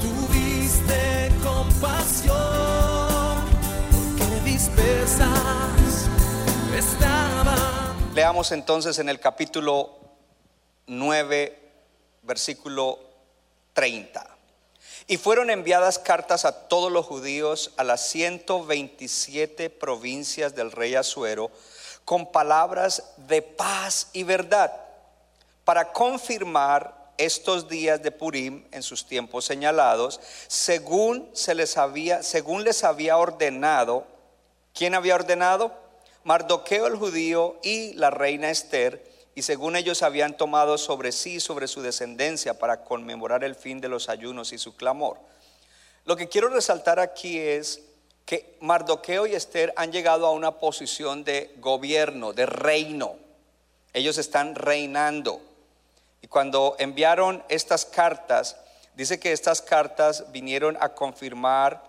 tuviste compasión, porque. Leamos entonces en el capítulo 9, versículo 30. Y fueron enviadas cartas a todos los judíos a las 127 provincias del rey Asuero con palabras de paz y verdad para confirmar estos días de Purim en sus tiempos señalados, según se les había según les había ordenado. ¿Quién había ordenado? Mardoqueo el judío y la reina Esther, y según ellos habían tomado sobre sí, sobre su descendencia, para conmemorar el fin de los ayunos y su clamor. Lo que quiero resaltar aquí es que Mardoqueo y Esther han llegado a una posición de gobierno, de reino. Ellos están reinando. Y cuando enviaron estas cartas, dice que estas cartas vinieron a confirmar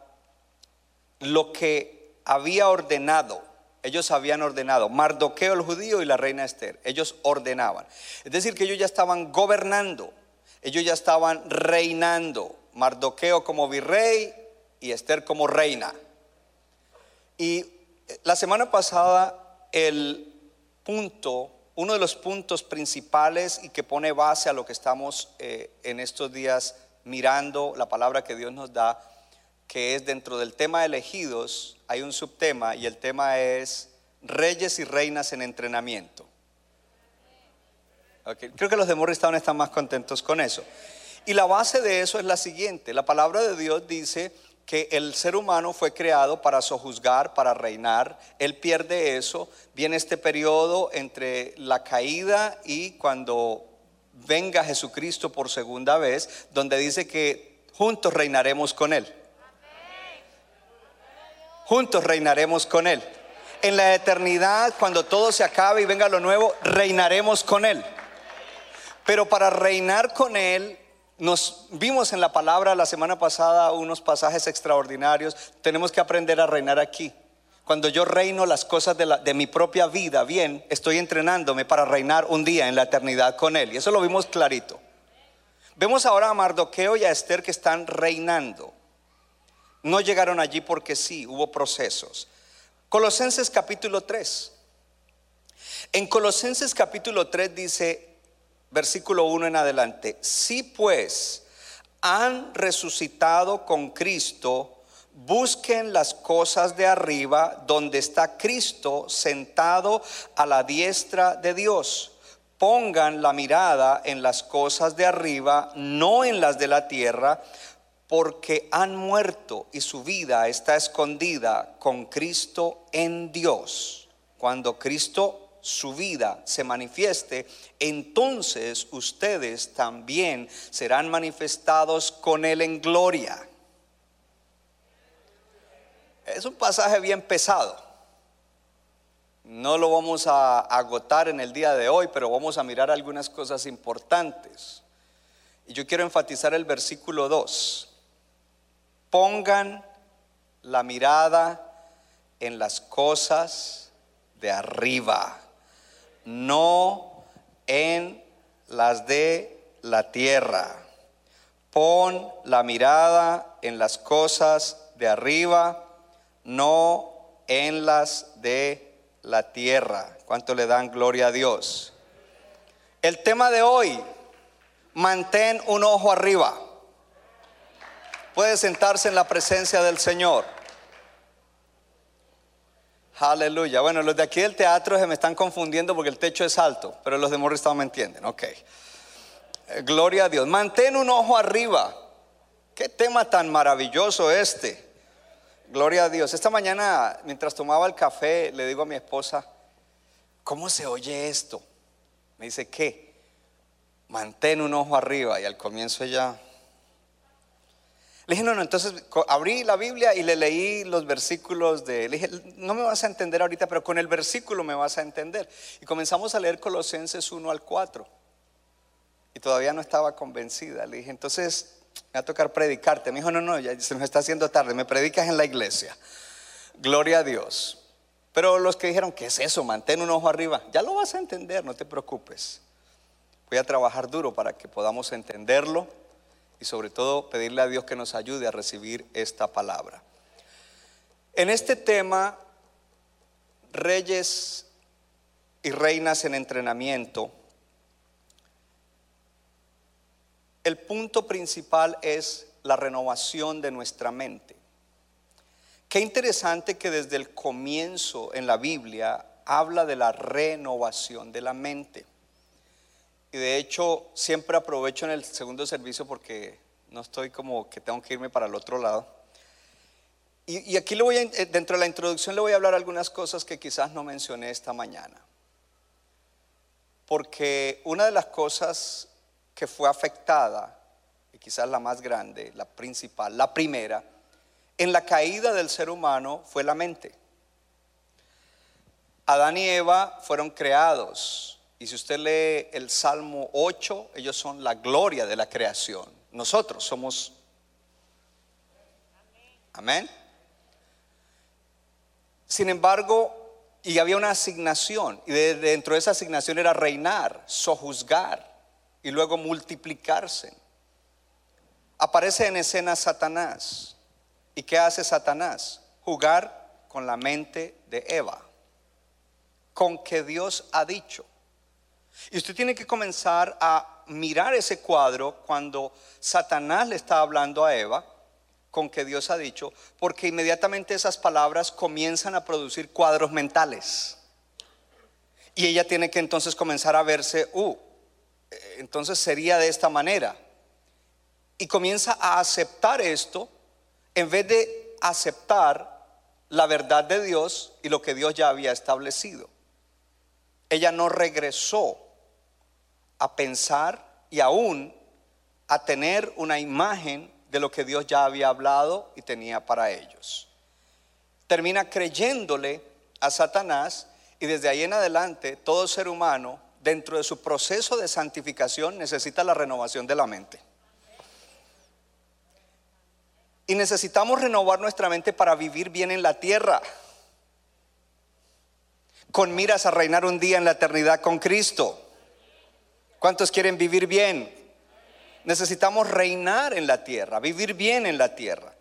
lo que había ordenado ellos habían ordenado, Mardoqueo el judío y la reina Esther, ellos ordenaban. Es decir, que ellos ya estaban gobernando, ellos ya estaban reinando, Mardoqueo como virrey y Esther como reina. Y la semana pasada el punto, uno de los puntos principales y que pone base a lo que estamos eh, en estos días mirando, la palabra que Dios nos da, que es dentro del tema elegidos, hay un subtema y el tema es reyes y reinas en entrenamiento. Creo que los de Morristown están más contentos con eso. Y la base de eso es la siguiente. La palabra de Dios dice que el ser humano fue creado para sojuzgar, para reinar. Él pierde eso. Viene este periodo entre la caída y cuando venga Jesucristo por segunda vez, donde dice que juntos reinaremos con Él juntos reinaremos con Él. En la eternidad, cuando todo se acabe y venga lo nuevo, reinaremos con Él. Pero para reinar con Él, nos vimos en la palabra la semana pasada unos pasajes extraordinarios. Tenemos que aprender a reinar aquí. Cuando yo reino las cosas de, mi propia vida bien, estoy entrenándome para reinar un día en la eternidad con Él. Y eso lo vimos clarito. Vemos ahora a Mardoqueo y a Esther que están reinando. No llegaron allí porque sí, hubo procesos. Colosenses capítulo 3. En Colosenses capítulo 3 dice, versículo 1 en adelante, si pues han resucitado con Cristo, busquen las cosas de arriba donde está Cristo sentado a la diestra de Dios. Pongan la mirada en las cosas de arriba, no en las de la tierra porque han muerto y su vida está escondida con Cristo en Dios. Cuando Cristo su vida se manifieste, entonces ustedes también serán manifestados con Él en gloria. Es un pasaje bien pesado. No lo vamos a agotar en el día de hoy, pero vamos a mirar algunas cosas importantes. Y yo quiero enfatizar el versículo 2 pongan la mirada en las cosas de arriba, no en las de la tierra. Pon la mirada en las cosas de arriba, no en las de la tierra. ¿Cuánto le dan gloria a Dios? El tema de hoy, mantén un ojo arriba puede sentarse en la presencia del Señor. Aleluya. Bueno, los de aquí del teatro se me están confundiendo porque el techo es alto, pero los de Morristown me entienden. Ok. Eh, gloria a Dios. Mantén un ojo arriba. Qué tema tan maravilloso este. Gloria a Dios. Esta mañana, mientras tomaba el café, le digo a mi esposa, ¿cómo se oye esto? Me dice, ¿qué? Mantén un ojo arriba. Y al comienzo ella Le dije, no, no, entonces abrí la Biblia y le leí los versículos de... Le dije, no me vas a entender ahorita, pero con el versículo me vas a entender. Y comenzamos a leer Colosenses 1 al 4. Y todavía no estaba convencida. Le dije, entonces me va a tocar predicarte. Me dijo, no, no, ya se nos está haciendo tarde, me predicas en la iglesia. Gloria a Dios. Pero los que dijeron, ¿qué es eso? Mantén un ojo arriba. Ya lo vas a entender, no te preocupes. Voy a trabajar duro para que podamos entenderlo y sobre todo pedirle a Dios que nos ayude a recibir esta palabra. En este tema, reyes y reinas en entrenamiento, el punto principal es la renovación de nuestra mente. Qué interesante que desde el comienzo en la Biblia habla de la renovación de la mente. Y de hecho, siempre aprovecho en el segundo servicio porque no estoy como que tengo que irme para el otro lado. Y, aquí le voy eh, dentro de la introducción le voy a hablar algunas cosas que quizás no mencioné esta mañana. Porque una de las cosas que fue afectada, y quizás la más grande, la principal, la primera, en la caída del ser humano fue la mente. Adán y Eva fueron creados. Y si usted lee el Salmo 8, ellos son la gloria de la creación. Nosotros somos... Amén. Sin embargo, y había una asignación, y de- dentro de esa asignación era reinar, sojuzgar y luego multiplicarse. Aparece en escena Satanás. ¿Y qué hace Satanás? Jugar con la mente de Eva, con que Dios ha dicho. Y usted tiene que comenzar a mirar ese cuadro cuando Satanás le está hablando a Eva, con que Dios ha dicho, porque inmediatamente esas palabras comienzan a producir cuadros mentales. Y ella tiene que entonces comenzar a verse, uh, entonces sería de esta manera. Y comienza a aceptar esto en vez de aceptar la verdad de Dios y lo que Dios ya había establecido. Ella no regresó a pensar y aún a tener una imagen de lo que Dios ya había hablado y tenía para ellos. Termina creyéndole a Satanás y desde ahí en adelante todo ser humano dentro de su proceso de santificación necesita la renovación de la mente. Y necesitamos renovar nuestra mente para vivir bien en la tierra. Con miras a reinar un día en la eternidad con Cristo. ¿Cuántos quieren vivir bien? Necesitamos reinar en la tierra, vivir bien en la tierra.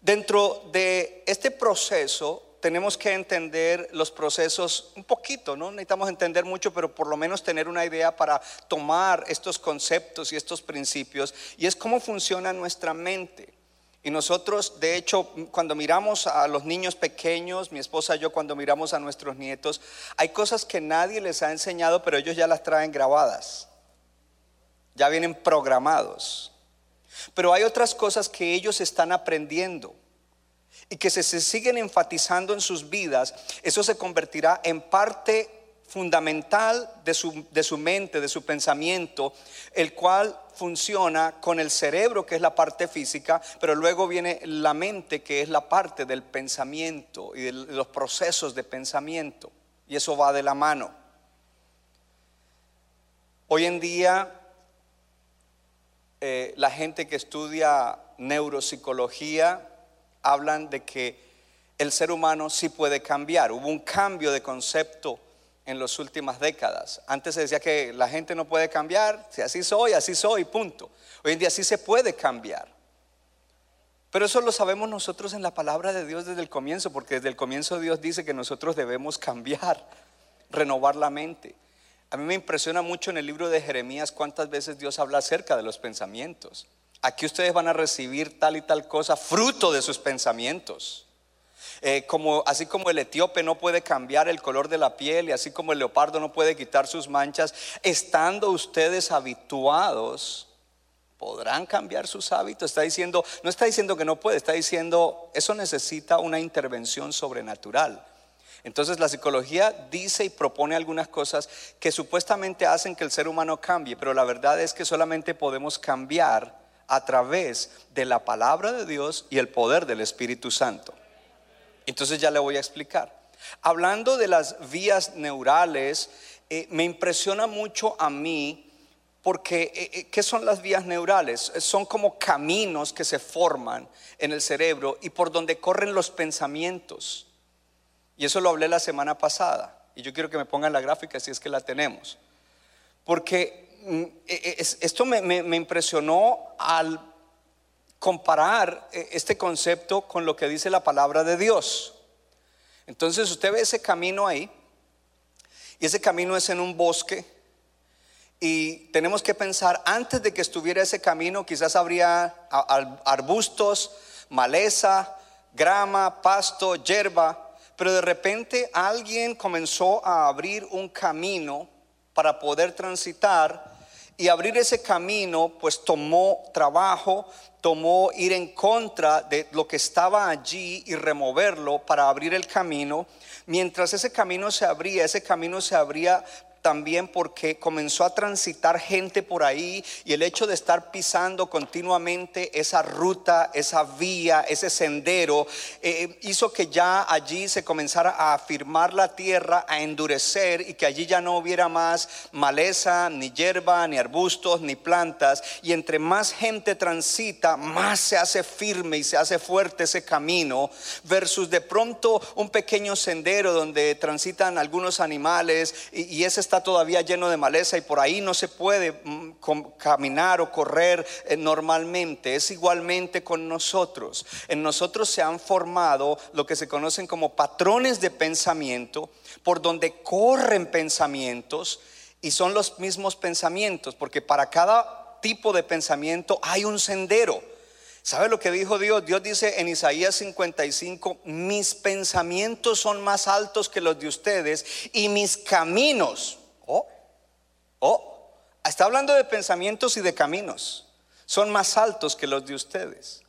Dentro de este proceso tenemos que entender los procesos un poquito, ¿no? Necesitamos entender mucho, pero por lo menos tener una idea para tomar estos conceptos y estos principios. Y es cómo funciona nuestra mente. Y nosotros, de hecho, cuando miramos a los niños pequeños, mi esposa y yo, cuando miramos a nuestros nietos, hay cosas que nadie les ha enseñado, pero ellos ya las traen grabadas. Ya vienen programados. Pero hay otras cosas que ellos están aprendiendo y que si se siguen enfatizando en sus vidas, eso se convertirá en parte fundamental de su, de su mente, de su pensamiento, el cual funciona con el cerebro, que es la parte física, pero luego viene la mente, que es la parte del pensamiento y de los procesos de pensamiento. Y eso va de la mano. Hoy en día, eh, la gente que estudia neuropsicología hablan de que el ser humano sí puede cambiar. Hubo un cambio de concepto en las últimas décadas. Antes se decía que la gente no puede cambiar, si así soy, así soy, punto. Hoy en día sí se puede cambiar. Pero eso lo sabemos nosotros en la palabra de Dios desde el comienzo, porque desde el comienzo Dios dice que nosotros debemos cambiar, renovar la mente. A mí me impresiona mucho en el libro de Jeremías cuántas veces Dios habla acerca de los pensamientos. Aquí ustedes van a recibir tal y tal cosa, fruto de sus pensamientos. Eh, como, así como el etíope no puede cambiar el color de la piel y así como el leopardo no puede quitar sus manchas, estando ustedes habituados, podrán cambiar sus hábitos. Está diciendo, no está diciendo que no puede, está diciendo, eso necesita una intervención sobrenatural. Entonces la psicología dice y propone algunas cosas que supuestamente hacen que el ser humano cambie, pero la verdad es que solamente podemos cambiar a través de la palabra de Dios y el poder del Espíritu Santo. Entonces ya le voy a explicar. Hablando de las vías neurales, eh, me impresiona mucho a mí porque, eh, eh, ¿qué son las vías neurales? Son como caminos que se forman en el cerebro y por donde corren los pensamientos. Y eso lo hablé la semana pasada. Y yo quiero que me pongan la gráfica si es que la tenemos. Porque mm, esto me impresionó al comparar este concepto con lo que dice la palabra de Dios. Entonces usted ve ese camino ahí, y ese camino es en un bosque, y tenemos que pensar, antes de que estuviera ese camino, quizás habría arbustos, maleza, grama, pasto, hierba, pero de repente alguien comenzó a abrir un camino para poder transitar y abrir ese camino pues tomó trabajo, tomó ir en contra de lo que estaba allí y removerlo para abrir el camino. Mientras ese camino se abría, ese camino se abría también porque comenzó a transitar gente por ahí y el hecho de estar pisando continuamente esa ruta, esa vía, ese sendero, eh, hizo que ya allí se comenzara a afirmar la tierra, a endurecer y que allí ya no hubiera más maleza, ni hierba, ni arbustos, ni plantas. Y entre más gente transita, más se hace firme y se hace fuerte ese camino, versus de pronto un pequeño sendero donde transitan algunos animales y, y ese está todavía lleno de maleza y por ahí no se puede mm, caminar o correr eh, normalmente. Es igualmente con nosotros. En nosotros se han formado lo que se conocen como patrones de pensamiento, por donde corren pensamientos y son los mismos pensamientos, porque para cada tipo de pensamiento hay un sendero. ¿Sabe lo que dijo Dios? Dios dice en Isaías 55, mis pensamientos son más altos que los de ustedes y mis caminos Oh, está hablando de pensamientos y de caminos. Son más altos que los de ustedes.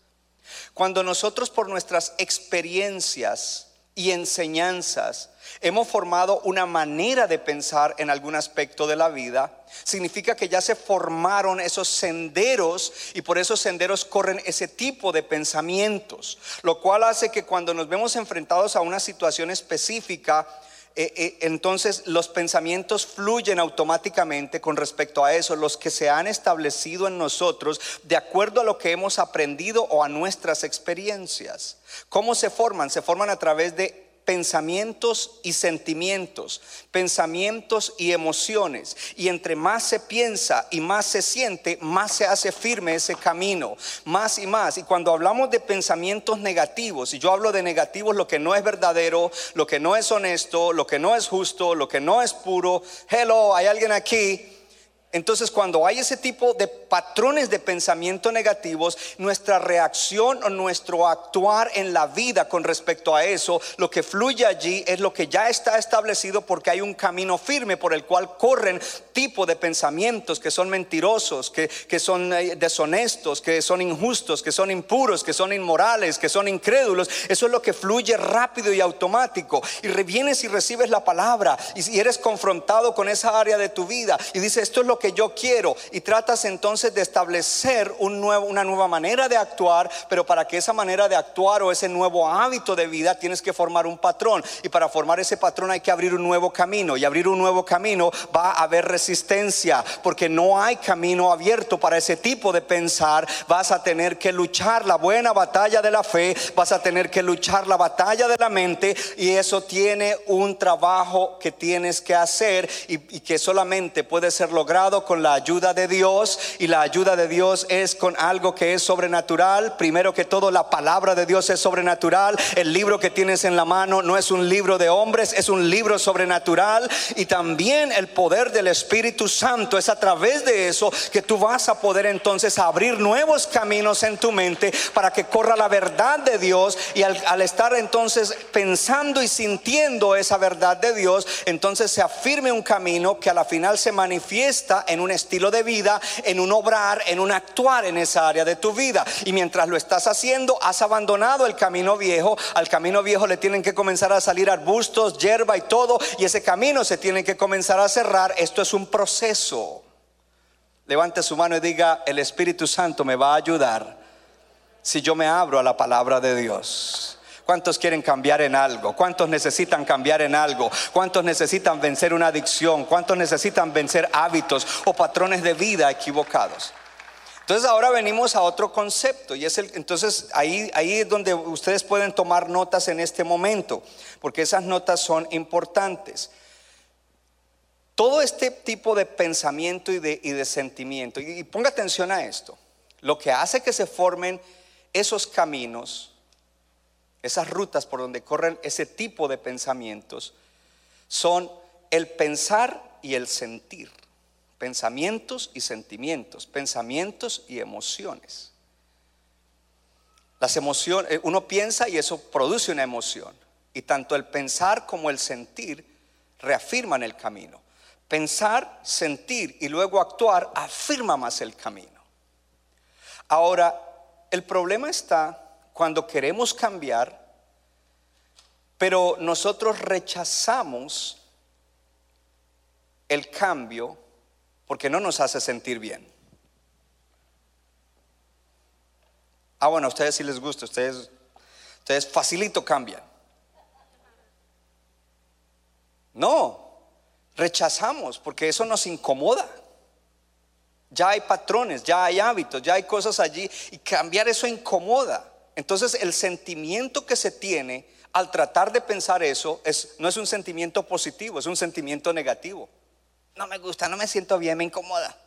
Cuando nosotros por nuestras experiencias y enseñanzas hemos formado una manera de pensar en algún aspecto de la vida, significa que ya se formaron esos senderos y por esos senderos corren ese tipo de pensamientos, lo cual hace que cuando nos vemos enfrentados a una situación específica, eh, eh, entonces los pensamientos fluyen automáticamente con respecto a eso, los que se han establecido en nosotros de acuerdo a lo que hemos aprendido o a nuestras experiencias. ¿Cómo se forman? Se forman a través de pensamientos y sentimientos, pensamientos y emociones. Y entre más se piensa y más se siente, más se hace firme ese camino, más y más. Y cuando hablamos de pensamientos negativos, y yo hablo de negativos, lo que no es verdadero, lo que no es honesto, lo que no es justo, lo que no es puro, hello, hay alguien aquí entonces, cuando hay ese tipo de patrones de pensamiento negativos, nuestra reacción o nuestro actuar en la vida con respecto a eso, lo que fluye allí es lo que ya está establecido porque hay un camino firme por el cual corren tipo de pensamientos que son mentirosos, que, que son eh, deshonestos, que son injustos, que son impuros, que son inmorales, que son incrédulos. Eso es lo que fluye rápido y automático. Y vienes y recibes la palabra y eres confrontado con esa área de tu vida y dices, esto es lo que yo quiero. Y tratas entonces de establecer una nueva manera de actuar, pero para que esa manera de actuar o ese nuevo hábito de vida tienes que formar un patrón. Y para formar ese patrón hay que abrir un nuevo camino. Y abrir un nuevo camino va a haber resistencia porque no hay camino abierto para ese tipo de pensar, vas a tener que luchar la buena batalla de la fe, vas a tener que luchar la batalla de la mente y eso tiene un trabajo que tienes que hacer y que solamente puede ser logrado con la ayuda de Dios y la ayuda de Dios es con algo que es sobrenatural. Primero que todo, la palabra de Dios es sobrenatural. El libro que tienes en la mano no es un libro de hombres, es un libro sobrenatural. Y también el poder del Espíritu Santo es a través de eso que tú vas a poder entonces abrir nuevos caminos en tu mente para que corra la verdad de Dios. Y al, al estar entonces pensando y sintiendo esa verdad de Dios, entonces se afirme un camino que a la final se manifiesta en un estilo de vida, en un obrar, en un actuar en esa área de tu vida. Y mientras lo estás haciendo, has abandonado el camino viejo. Al camino viejo le tienen que comenzar a salir arbustos, hierba y todo. Y ese camino se tiene que comenzar a cerrar. Esto es un proceso. Levante su mano y diga, el Espíritu Santo me va a ayudar si yo me abro a la palabra de Dios. ¿Cuántos quieren cambiar en algo? ¿Cuántos necesitan cambiar en algo? ¿Cuántos necesitan vencer una adicción? ¿Cuántos necesitan vencer hábitos o patrones de vida equivocados? Entonces ahora venimos a otro concepto y es el entonces ahí ahí es donde ustedes pueden tomar notas en este momento, porque esas notas son importantes. Todo este tipo de pensamiento y de, y de sentimiento, y, y ponga atención a esto, lo que hace que se formen esos caminos, esas rutas por donde corren ese tipo de pensamientos, son el pensar y el sentir. Pensamientos y sentimientos, pensamientos y emociones. Las emociones, eh, uno piensa y eso produce una emoción. Y tanto el pensar como el sentir reafirman el camino. Pensar, sentir y luego actuar afirma más el camino. Ahora, el problema está cuando queremos cambiar, pero nosotros rechazamos el cambio porque no nos hace sentir bien. Ah, bueno, a ustedes sí les gusta, ustedes, ustedes facilito cambian. No, rechazamos porque eso nos incomoda. Ya hay patrones, ya hay hábitos, ya hay cosas allí y cambiar eso incomoda. Entonces el sentimiento que se tiene al tratar de pensar eso es, no es un sentimiento positivo, es un sentimiento negativo. No me gusta, no me siento bien, me incomoda.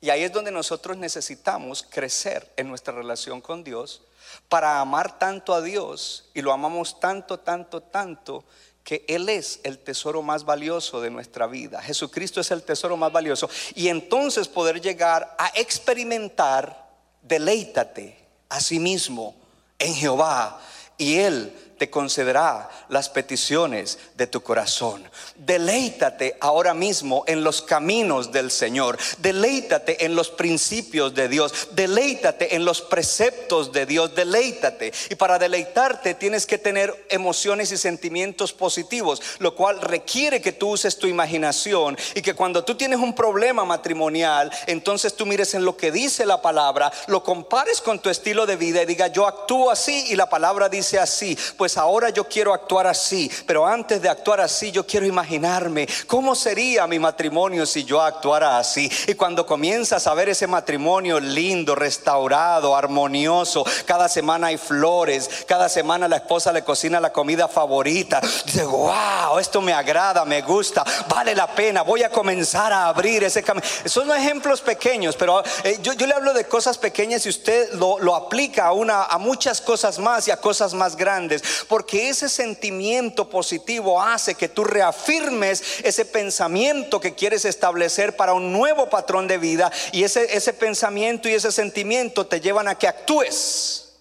Y ahí es donde nosotros necesitamos crecer en nuestra relación con Dios para amar tanto a Dios y lo amamos tanto, tanto, tanto que Él es el tesoro más valioso de nuestra vida. Jesucristo es el tesoro más valioso. Y entonces poder llegar a experimentar, deleítate a sí mismo en Jehová y Él te concederá las peticiones de tu corazón. Deleítate ahora mismo en los caminos del Señor. Deleítate en los principios de Dios. Deleítate en los preceptos de Dios. Deleítate. Y para deleitarte tienes que tener emociones y sentimientos positivos, lo cual requiere que tú uses tu imaginación y que cuando tú tienes un problema matrimonial, entonces tú mires en lo que dice la palabra, lo compares con tu estilo de vida y diga, yo actúo así y la palabra dice así. Pues ahora yo quiero actuar así, pero antes de actuar así yo quiero imaginarme cómo sería mi matrimonio si yo actuara así. Y cuando comienzas a ver ese matrimonio lindo, restaurado, armonioso, cada semana hay flores, cada semana la esposa le cocina la comida favorita, dice, wow, esto me agrada, me gusta, vale la pena, voy a comenzar a abrir ese camino. Son ejemplos pequeños, pero eh, yo, le hablo de cosas pequeñas y usted lo, lo aplica a, una, a muchas cosas más y a cosas más grandes porque ese sentimiento positivo hace que tú reafirmes ese pensamiento que quieres establecer para un nuevo patrón de vida y ese, ese pensamiento y ese sentimiento te llevan a que actúes.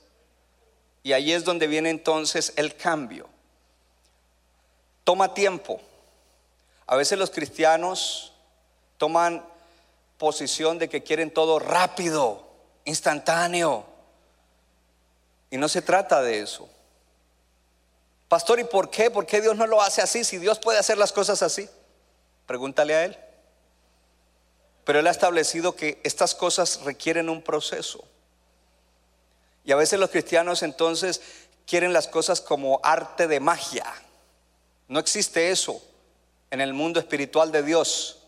Y ahí es donde viene entonces el cambio. Toma tiempo. A veces los cristianos toman posición de que quieren todo rápido, instantáneo. Y no se trata de eso. Pastor, ¿y por qué? ¿Por qué Dios no lo hace así? Si Dios puede hacer las cosas así. Pregúntale a Él. Pero Él ha establecido que estas cosas requieren un proceso. Y a veces los cristianos entonces quieren las cosas como arte de magia. No existe eso en el mundo espiritual de Dios.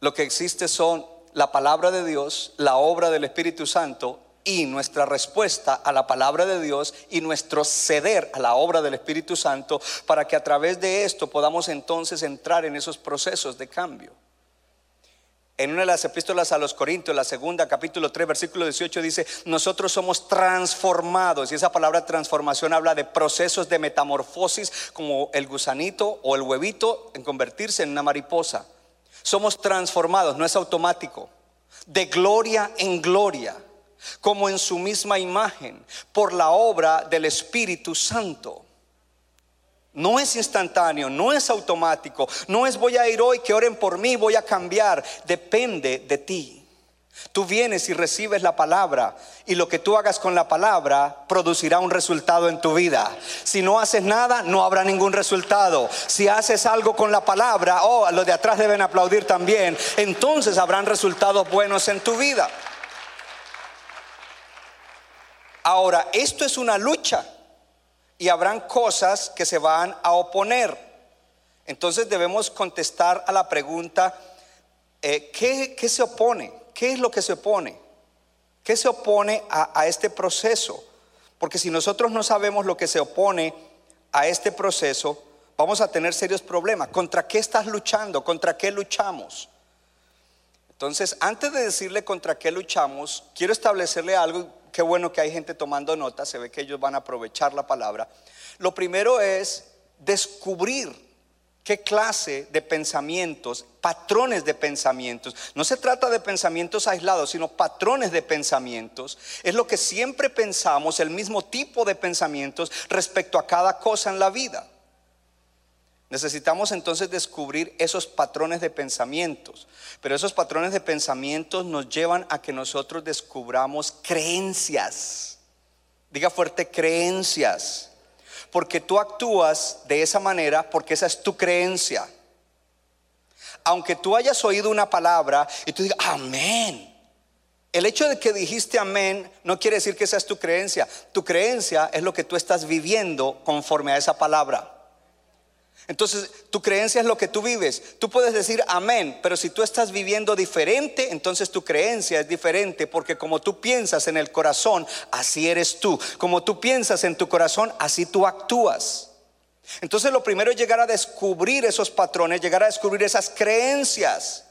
Lo que existe son la palabra de Dios, la obra del Espíritu Santo y nuestra respuesta a la palabra de Dios y nuestro ceder a la obra del Espíritu Santo para que a través de esto podamos entonces entrar en esos procesos de cambio. En una de las epístolas a los Corintios, la segunda, capítulo 3, versículo 18, dice, nosotros somos transformados. Y esa palabra transformación habla de procesos de metamorfosis, como el gusanito o el huevito en convertirse en una mariposa. Somos transformados, no es automático, de gloria en gloria como en su misma imagen, por la obra del Espíritu Santo. No es instantáneo, no es automático, no es voy a ir hoy que oren por mí, voy a cambiar, depende de ti. Tú vienes y recibes la palabra y lo que tú hagas con la palabra producirá un resultado en tu vida. Si no haces nada, no habrá ningún resultado. Si haces algo con la palabra, oh, los de atrás deben aplaudir también, entonces habrán resultados buenos en tu vida. Ahora, esto es una lucha y habrán cosas que se van a oponer. Entonces debemos contestar a la pregunta, eh, ¿qué, ¿qué se opone? ¿qué es lo que se opone? ¿Qué se opone a, este proceso? Porque si nosotros no sabemos lo que se opone a este proceso, vamos a tener serios problemas. ¿Contra qué estás luchando? ¿Contra qué luchamos? Entonces, antes de decirle contra qué luchamos, quiero establecerle algo. Qué bueno que hay gente tomando nota, se ve que ellos van a aprovechar la palabra. Lo primero es descubrir qué clase de pensamientos, patrones de pensamientos. No se trata de pensamientos aislados, sino patrones de pensamientos. Es lo que siempre pensamos, el mismo tipo de pensamientos respecto a cada cosa en la vida. Necesitamos entonces descubrir esos patrones de pensamientos, pero esos patrones de pensamientos nos llevan a que nosotros descubramos creencias. Diga fuerte creencias porque tú actúas de esa manera, porque esa es tu creencia. Aunque tú hayas oído una palabra y tú digas, amén. El hecho de que dijiste amén no quiere decir que esa es tu creencia. Tu creencia es lo que tú estás viviendo conforme a esa palabra. Entonces, tu creencia es lo que tú vives. Tú puedes decir amén, pero si tú estás viviendo diferente, entonces tu creencia es diferente, porque como tú piensas en el corazón, así eres tú. Como tú piensas en tu corazón, así tú actúas. Entonces, lo primero es llegar a descubrir esos patrones, llegar a descubrir esas creencias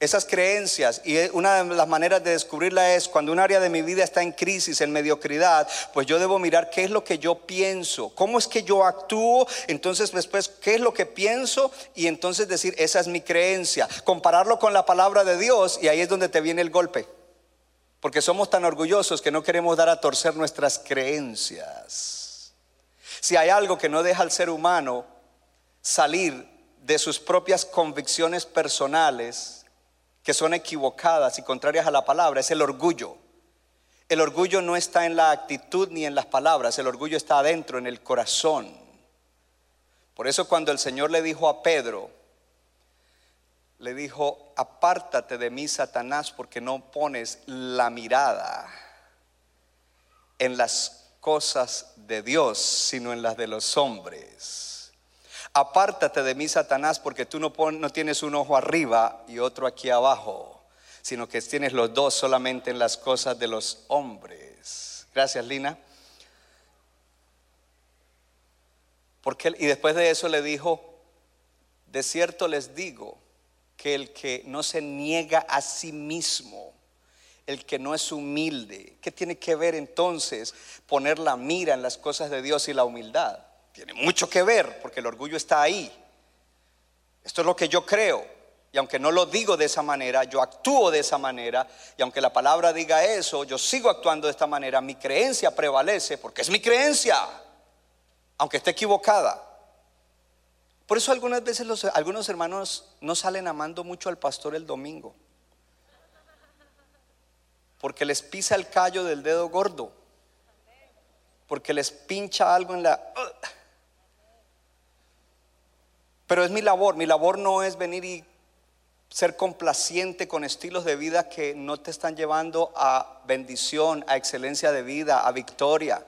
esas creencias. Y una de las maneras de descubrirla es cuando un área de mi vida está en crisis, en mediocridad, pues yo debo mirar qué es lo que yo pienso, cómo es que yo actúo, entonces después qué es lo que pienso y entonces decir, esa es mi creencia, compararlo con la palabra de Dios y ahí es donde te viene el golpe. Porque somos tan orgullosos que no queremos dar a torcer nuestras creencias. Si hay algo que no deja al ser humano salir de sus propias convicciones personales, que son equivocadas y contrarias a la palabra es el orgullo. El orgullo no está en la actitud ni en las palabras, el orgullo está adentro, en el corazón. Por eso cuando el Señor le dijo a Pedro, le dijo, apártate de mí, Satanás, porque no pones la mirada en las cosas de Dios, sino en las de los hombres. Apártate de mí, Satanás, porque tú no, no tienes un ojo arriba y otro aquí abajo, sino que tienes los dos solamente en las cosas de los hombres. Gracias, Lina. Porque, y después de eso le dijo, de cierto les digo que el que no se niega a sí mismo, el que no es humilde, ¿qué tiene que ver entonces poner la mira en las cosas de Dios y la humildad? Tiene mucho que ver porque el orgullo está ahí. Esto es lo que yo creo. Y aunque no lo digo de esa manera, yo actúo de esa manera. Y aunque la palabra diga eso, yo sigo actuando de esta manera. Mi creencia prevalece porque es mi creencia. Aunque esté equivocada. Por eso algunas veces algunos hermanos no salen amando mucho al pastor el domingo. Porque les pisa el callo del dedo gordo. Porque les pincha algo en la... Pero es mi labor, mi labor no es venir y ser complaciente con estilos de vida que no te están llevando a bendición, a excelencia de vida, a victoria,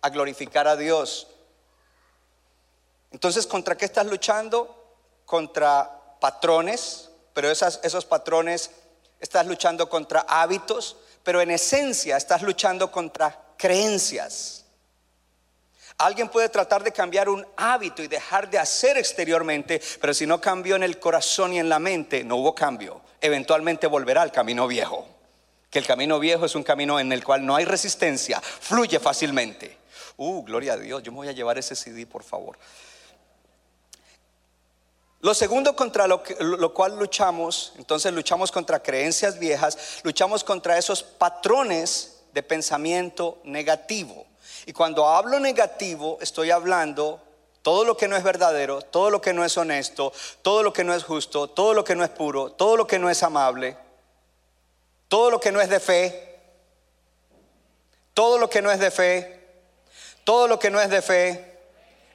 a glorificar a Dios. Entonces, ¿contra qué estás luchando? Contra patrones, pero esos patrones estás luchando contra hábitos, pero en esencia estás luchando contra creencias. Alguien puede tratar de cambiar un hábito y dejar de hacer exteriormente, pero si no cambió en el corazón y en la mente, no hubo cambio. Eventualmente volverá al camino viejo. Que el camino viejo es un camino en el cual no hay resistencia, fluye fácilmente. Uh, gloria a Dios, yo me voy a llevar ese CD, por favor. Lo segundo contra lo, lo, cual luchamos, entonces luchamos contra creencias viejas, luchamos contra esos patrones de pensamiento negativo. Y cuando hablo negativo, estoy hablando todo lo que no es verdadero, todo lo que no es honesto, todo lo que no es justo, todo lo que no es puro, todo lo que no es amable, todo lo que no es de fe, todo lo que no es de fe, todo lo que no es de fe,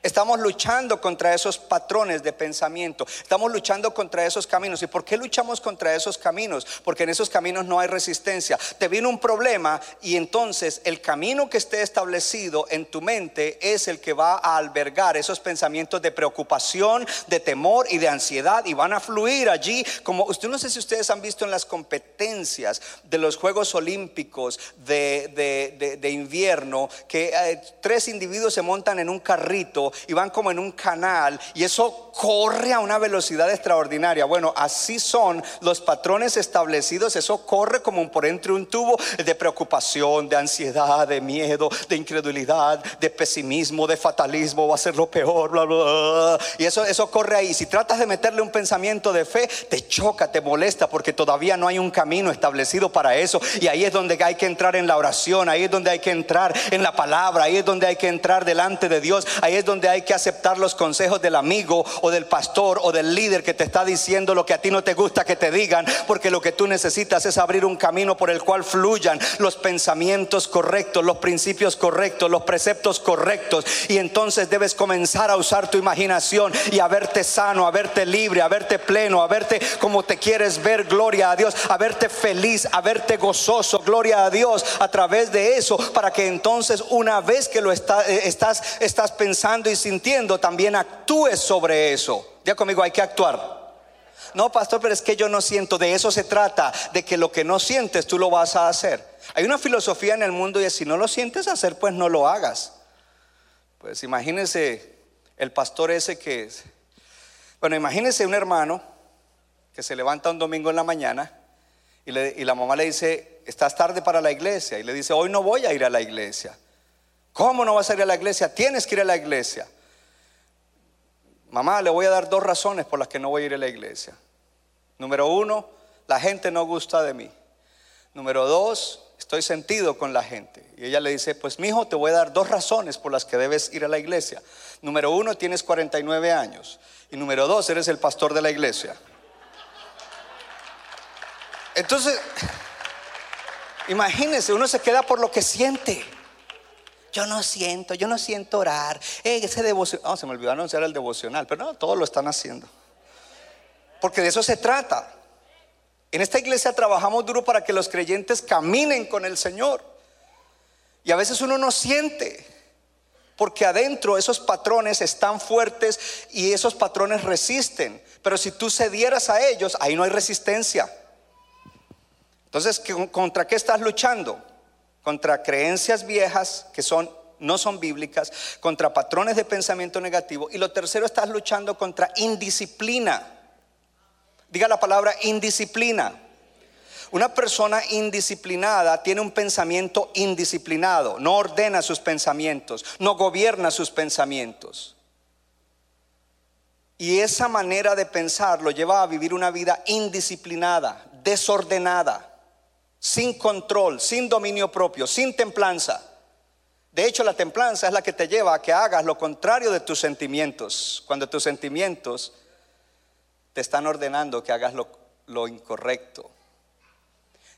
Estamos luchando contra esos patrones de pensamiento. Estamos luchando contra esos caminos. ¿Y por qué luchamos contra esos caminos? Porque en esos caminos no hay resistencia. Te viene un problema y entonces el camino que esté establecido en tu mente es el que va a albergar esos pensamientos de preocupación, de temor y de ansiedad y van a fluir allí como usted no sé si ustedes han visto en las competencias de los Juegos Olímpicos de, invierno que eh, tres individuos se montan en un carrito y van como en un canal y eso corre a una velocidad extraordinaria. Bueno, así son los patrones establecidos, eso corre como por entre un tubo de preocupación, de ansiedad, de miedo, de incredulidad, de pesimismo, de fatalismo, va a ser lo peor, bla, bla, Y eso, eso corre ahí. Si tratas de meterle un pensamiento de fe, te choca, te molesta porque todavía no hay un camino establecido para eso. Y ahí es donde hay que entrar en la oración, ahí es donde hay que entrar en la palabra, ahí es donde hay que entrar delante de Dios, ahí es donde hay que aceptar los consejos del amigo o del pastor o del líder que te está diciendo lo que a ti no te gusta que te digan, porque lo que tú necesitas es abrir un camino por el cual fluyan los pensamientos correctos, los principios correctos, los preceptos correctos. Y entonces debes comenzar a usar tu imaginación y a verte sano, a verte libre, a verte pleno, a verte como te quieres ver, gloria a Dios, a verte feliz, a verte gozoso, gloria a Dios, a través de eso, para que entonces una vez que lo está, eh, estás, estás pensando y sintiendo, también actúes sobre eso. Ya conmigo, hay que actuar. No, pastor, pero es que yo no siento. De eso se trata, de que lo que no sientes tú lo vas a hacer. Hay una filosofía en el mundo y es si no lo sientes hacer, pues no lo hagas. Pues imagínese el pastor ese que es. Bueno, imagínese un hermano que se levanta un domingo en la mañana y, y la mamá le dice, estás tarde para la iglesia. Y le dice, hoy no voy a ir a la iglesia. ¿Cómo no vas a ir a la iglesia? Tienes que ir a la iglesia. Mamá, le voy a dar dos razones por las que no voy a ir a la iglesia. Número uno, la gente no gusta de mí. Número dos, estoy sentido con la gente. Y ella le dice, pues mi hijo, te voy a dar dos razones por las que debes ir a la iglesia. Número uno, tienes 49 años. Y número dos, eres el pastor de la iglesia. Entonces, imagínense, uno se queda por lo que siente. Yo no siento, yo no siento orar. Ese devocional, oh, se me olvidó anunciar el devocional, pero no, todos lo están haciendo. Porque de eso se trata. En esta iglesia trabajamos duro para que los creyentes caminen con el Señor. Y a veces uno no siente, porque adentro esos patrones están fuertes y esos patrones resisten. Pero si tú cedieras a ellos, ahí no hay resistencia. Entonces, ¿contra qué estás luchando? Contra creencias viejas que son no son bíblicas, contra patrones de pensamiento negativo. Y lo tercero, estás luchando contra indisciplina. Diga la palabra indisciplina. Una persona indisciplinada tiene un pensamiento indisciplinado, no ordena sus pensamientos, no gobierna sus pensamientos. Y esa manera de pensar lo lleva a vivir una vida indisciplinada, desordenada sin control, sin dominio propio, sin templanza. De hecho, la templanza es la que te lleva a que hagas lo contrario de tus sentimientos, cuando tus sentimientos te están ordenando que hagas lo, incorrecto.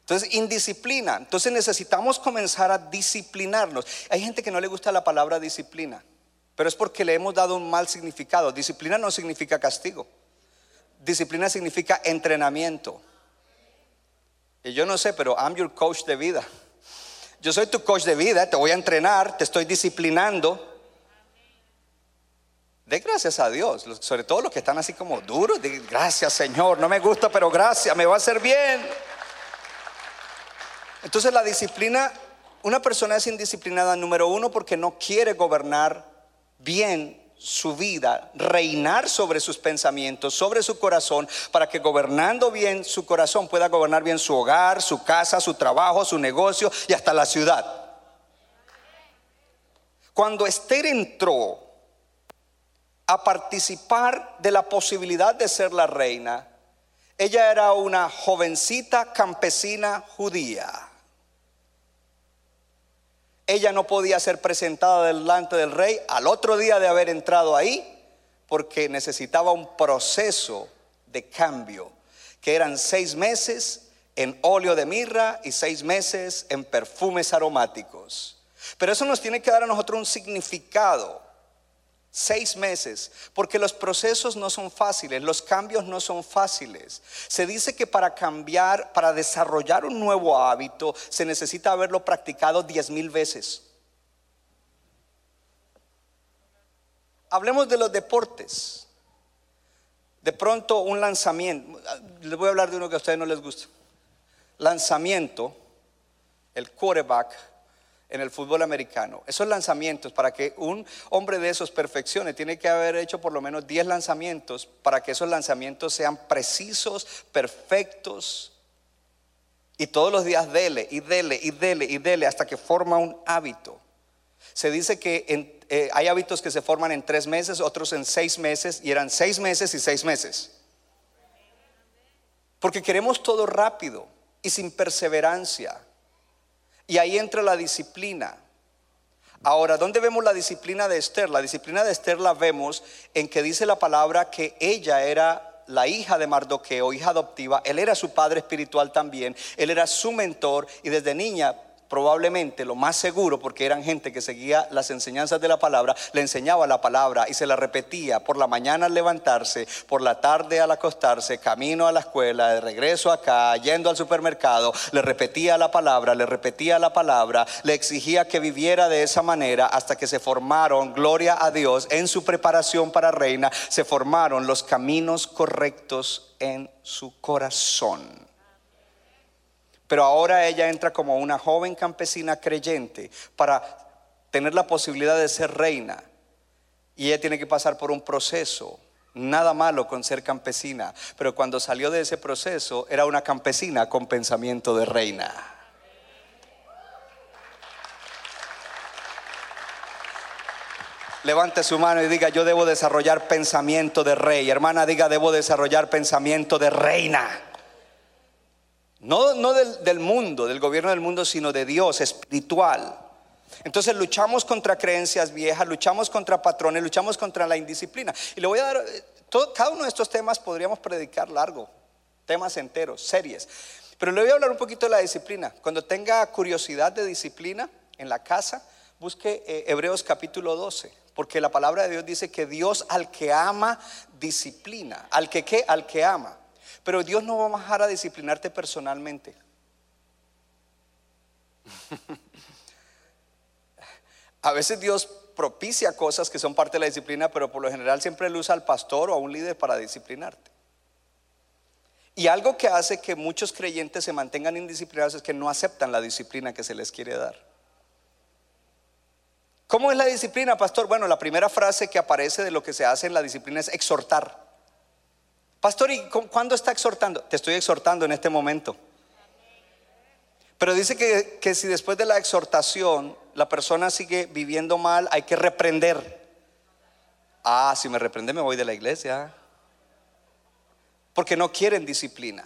Entonces, indisciplina. Entonces necesitamos comenzar a disciplinarnos. Hay gente que no le gusta la palabra disciplina, pero es porque le hemos dado un mal significado. Disciplina no significa castigo. Disciplina significa entrenamiento. Y yo no sé, pero I'm your coach de vida. Yo soy tu coach de vida, te voy a entrenar, te estoy disciplinando. De gracias a Dios, sobre todo los que están así como duros, de gracias Señor, no me gusta, pero gracias, me va a hacer bien. Entonces la disciplina, una persona es indisciplinada, número uno, porque no quiere gobernar bien su vida, reinar sobre sus pensamientos, sobre su corazón, para que gobernando bien su corazón pueda gobernar bien su hogar, su casa, su trabajo, su negocio y hasta la ciudad. Cuando Esther entró a participar de la posibilidad de ser la reina, ella era una jovencita campesina judía ella no podía ser presentada delante del rey al otro día de haber entrado ahí porque necesitaba un proceso de cambio, que eran seis meses en óleo de mirra y seis meses en perfumes aromáticos. Pero eso nos tiene que dar a nosotros un significado. Seis meses, porque los procesos no son fáciles, los cambios no son fáciles. Se dice que para cambiar, para desarrollar un nuevo hábito, se necesita haberlo practicado diez mil veces. Hablemos de los deportes. De pronto un lanzamiento, les voy a hablar de uno que a ustedes no les gusta. Lanzamiento, el quarterback en el fútbol americano. Esos lanzamientos, para que un hombre de esos perfeccione, tiene que haber hecho por lo menos 10 lanzamientos para que esos lanzamientos sean precisos, perfectos. Y todos los días dele y dele y dele y dele hasta que forma un hábito. Se dice que eh, hay hábitos que se forman en tres meses, otros en seis meses, y eran seis meses y seis meses. Porque queremos todo rápido y sin perseverancia. Y ahí entra la disciplina. Ahora, ¿dónde vemos la disciplina de Esther? La disciplina de Esther la vemos en que dice la palabra que ella era la hija de Mardoqueo, hija adoptiva, él era su padre espiritual también, él era su mentor y desde niña probablemente lo más seguro, porque eran gente que seguía las enseñanzas de la palabra, le enseñaba la palabra y se la repetía por la mañana al levantarse, por la tarde al acostarse, camino a la escuela, de regreso acá, yendo al supermercado, le repetía la palabra, le repetía la palabra, le exigía que viviera de esa manera hasta que se formaron, gloria a Dios, en su preparación para reina, se formaron los caminos correctos en su corazón. Pero ahora ella entra como una joven campesina creyente para tener la posibilidad de ser reina. Y ella tiene que pasar por un proceso. Nada malo con ser campesina, pero cuando salió de ese proceso era una campesina con pensamiento de reina. Levante su mano y diga, yo debo desarrollar pensamiento de rey. Hermana, diga, debo desarrollar pensamiento de reina. No, no del, mundo, del gobierno del mundo, sino de Dios, espiritual. Entonces luchamos contra creencias viejas, luchamos contra patrones, luchamos contra la indisciplina. Y le voy a dar, eh, cada uno de estos temas podríamos predicar largo, temas enteros, series. Pero le voy a hablar un poquito de la disciplina. Cuando tenga curiosidad de disciplina en la casa, busque eh, Hebreos capítulo 12, porque la palabra de Dios dice que Dios al que ama disciplina, al que qué, al que ama. Pero Dios no va a bajar a disciplinarte personalmente. a veces Dios propicia cosas que son parte de la disciplina, pero por lo general siempre le usa al pastor o a un líder para disciplinarte. Y algo que hace que muchos creyentes se mantengan indisciplinados es que no aceptan la disciplina que se les quiere dar. ¿Cómo es la disciplina, pastor? Bueno, la primera frase que aparece de lo que se hace en la disciplina es exhortar. Pastor, ¿y cuándo está exhortando? Te estoy exhortando en este momento. Pero dice que, que, si después de la exhortación la persona sigue viviendo mal, hay que reprender. Ah, si me reprende me voy de la iglesia. Porque no quieren disciplina.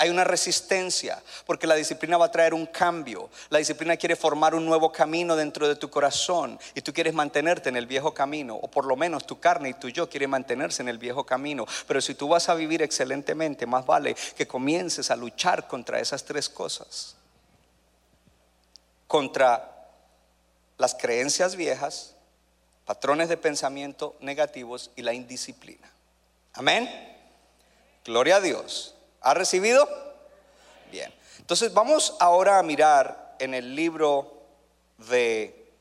Hay una resistencia porque la disciplina va a traer un cambio. La disciplina quiere formar un nuevo camino dentro de tu corazón y tú quieres mantenerte en el viejo camino o por lo menos tu carne y tu yo quiere mantenerse en el viejo camino. Pero si tú vas a vivir excelentemente, más vale que comiences a luchar contra esas tres cosas. Contra las creencias viejas, patrones de pensamiento negativos y la indisciplina. Amén. Gloria a Dios. ¿Ha recibido? Bien. Entonces vamos ahora a mirar en el libro de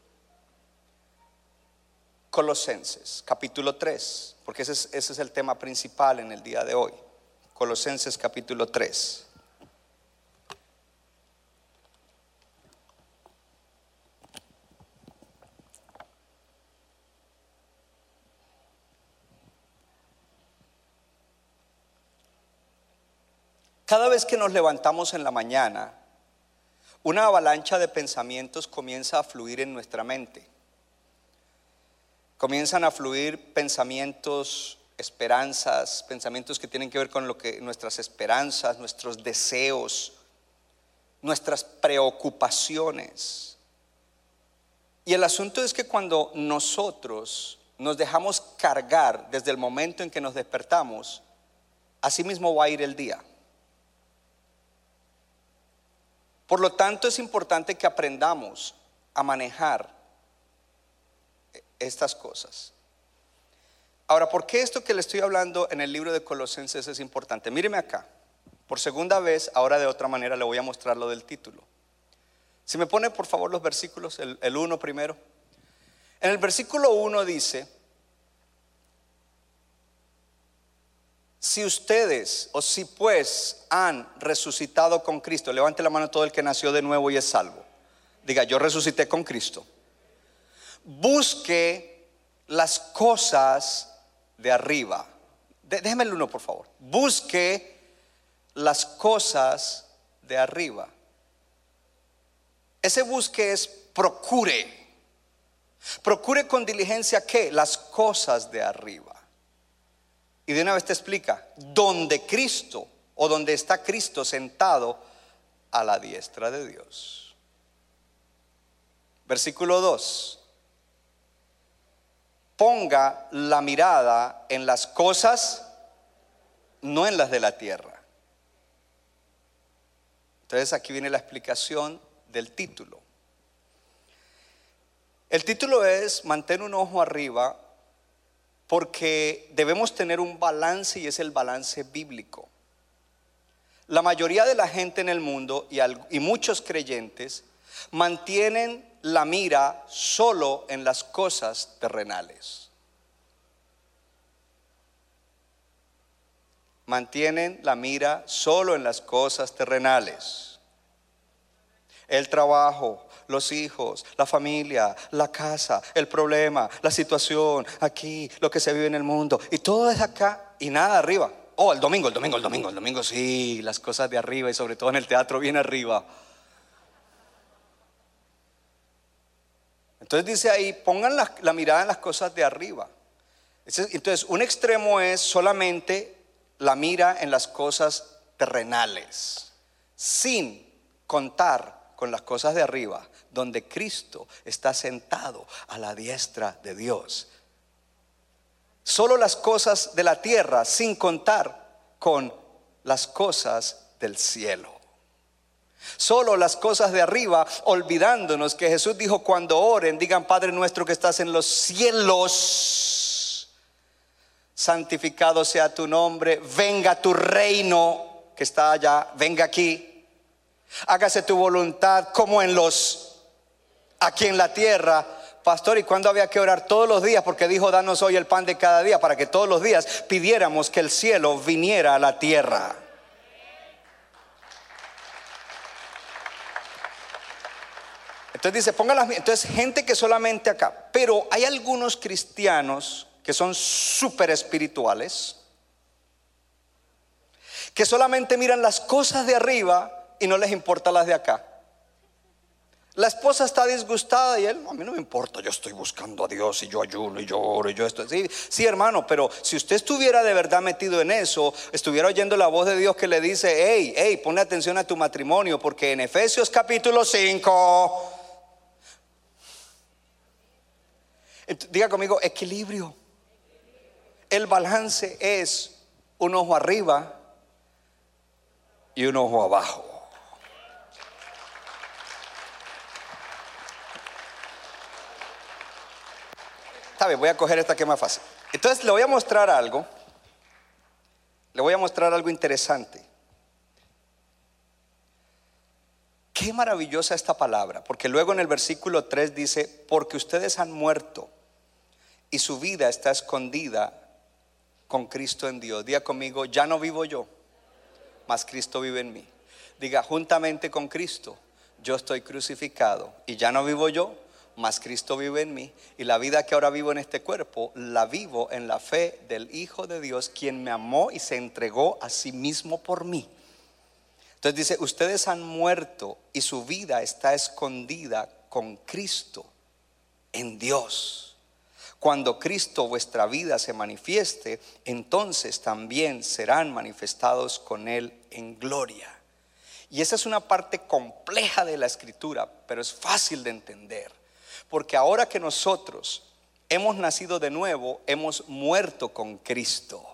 Colosenses, capítulo 3, porque ese es, ese es el tema principal en el día de hoy. Colosenses capítulo 3. Cada vez que nos levantamos en la mañana, una avalancha de pensamientos comienza a fluir en nuestra mente. Comienzan a fluir pensamientos, esperanzas, pensamientos que tienen que ver con lo que nuestras esperanzas, nuestros deseos, nuestras preocupaciones. Y el asunto es que cuando nosotros nos dejamos cargar desde el momento en que nos despertamos, así mismo va a ir el día. Por lo tanto, es importante que aprendamos a manejar estas cosas. Ahora, ¿por qué esto que le estoy hablando en el libro de Colosenses es importante? Míreme acá. Por segunda vez, ahora de otra manera le voy a mostrar lo del título. Si me pone por favor los versículos, el, el uno primero. En el versículo 1 dice, si ustedes o si pues han resucitado con Cristo, levante la mano todo el que nació de nuevo y es salvo. Diga, yo resucité con Cristo. Busque las cosas de arriba. déjeme el uno, por favor. Busque las cosas de arriba. Ese busque es procure. Procure con diligencia qué? Las cosas de arriba. Y de una vez te explica, donde Cristo o donde está Cristo sentado a la diestra de Dios. Versículo 2 ponga la mirada en las cosas, no en las de la tierra. Entonces aquí viene la explicación del título. El título es Mantén un ojo arriba porque debemos tener un balance y es el balance bíblico. La mayoría de la gente en el mundo y, muchos creyentes mantienen la mira solo en las cosas terrenales. Mantienen la mira solo en las cosas terrenales. El trabajo, los hijos, la familia, la casa, el problema, la situación, aquí, lo que se vive en el mundo. Y todo es acá y nada arriba. Oh, el domingo, el domingo, el domingo, el domingo, sí, las cosas de arriba y sobre todo en el teatro bien arriba. Entonces dice ahí, pongan la, mirada en las cosas de arriba. Entonces, un extremo es solamente la mira en las cosas terrenales, sin contar con las cosas de arriba, donde Cristo está sentado a la diestra de Dios. Solo las cosas de la tierra, sin contar con las cosas del cielo. Solo las cosas de arriba, olvidándonos que Jesús dijo cuando oren, digan Padre nuestro que estás en los cielos, santificado sea tu nombre, venga tu reino que está allá, venga aquí, hágase tu voluntad como en los, aquí en la tierra. Pastor, ¿y cuándo había que orar? Todos los días, porque dijo, danos hoy el pan de cada día, para que todos los días pidiéramos que el cielo viniera a la tierra. Entonces dice, póngalas, entonces gente que solamente acá, pero hay algunos cristianos que son súper espirituales, que solamente miran las cosas de arriba y no les importa las de acá. La esposa está disgustada y él, a mí no me importa, yo estoy buscando a Dios y yo ayuno y yo oro y yo esto. Sí, sí, hermano, pero si usted estuviera de verdad metido en eso, estuviera oyendo la voz de Dios que le dice, hey, hey, pone atención a tu matrimonio, porque en Efesios capítulo 5 Diga conmigo, equilibrio. El balance es un ojo arriba y un ojo abajo. ¿Sabe? Voy a coger esta que más fácil. Entonces le voy a mostrar algo. Le voy a mostrar algo interesante. Qué maravillosa esta palabra, porque luego en el versículo 3 dice, porque ustedes han muerto y su vida está escondida con Cristo en Dios. Diga conmigo, ya no vivo yo, mas Cristo vive en mí. Diga, juntamente con Cristo, yo estoy crucificado y ya no vivo yo, mas Cristo vive en mí. Y la vida que ahora vivo en este cuerpo, la vivo en la fe del Hijo de Dios, quien me amó y se entregó a sí mismo por mí. Entonces dice, ustedes han muerto y su vida está escondida con Cristo en Dios. Cuando Cristo vuestra vida se manifieste, entonces también serán manifestados con Él en gloria. Y esa es una parte compleja de la escritura, pero es fácil de entender. Porque ahora que nosotros hemos nacido de nuevo, hemos muerto con Cristo.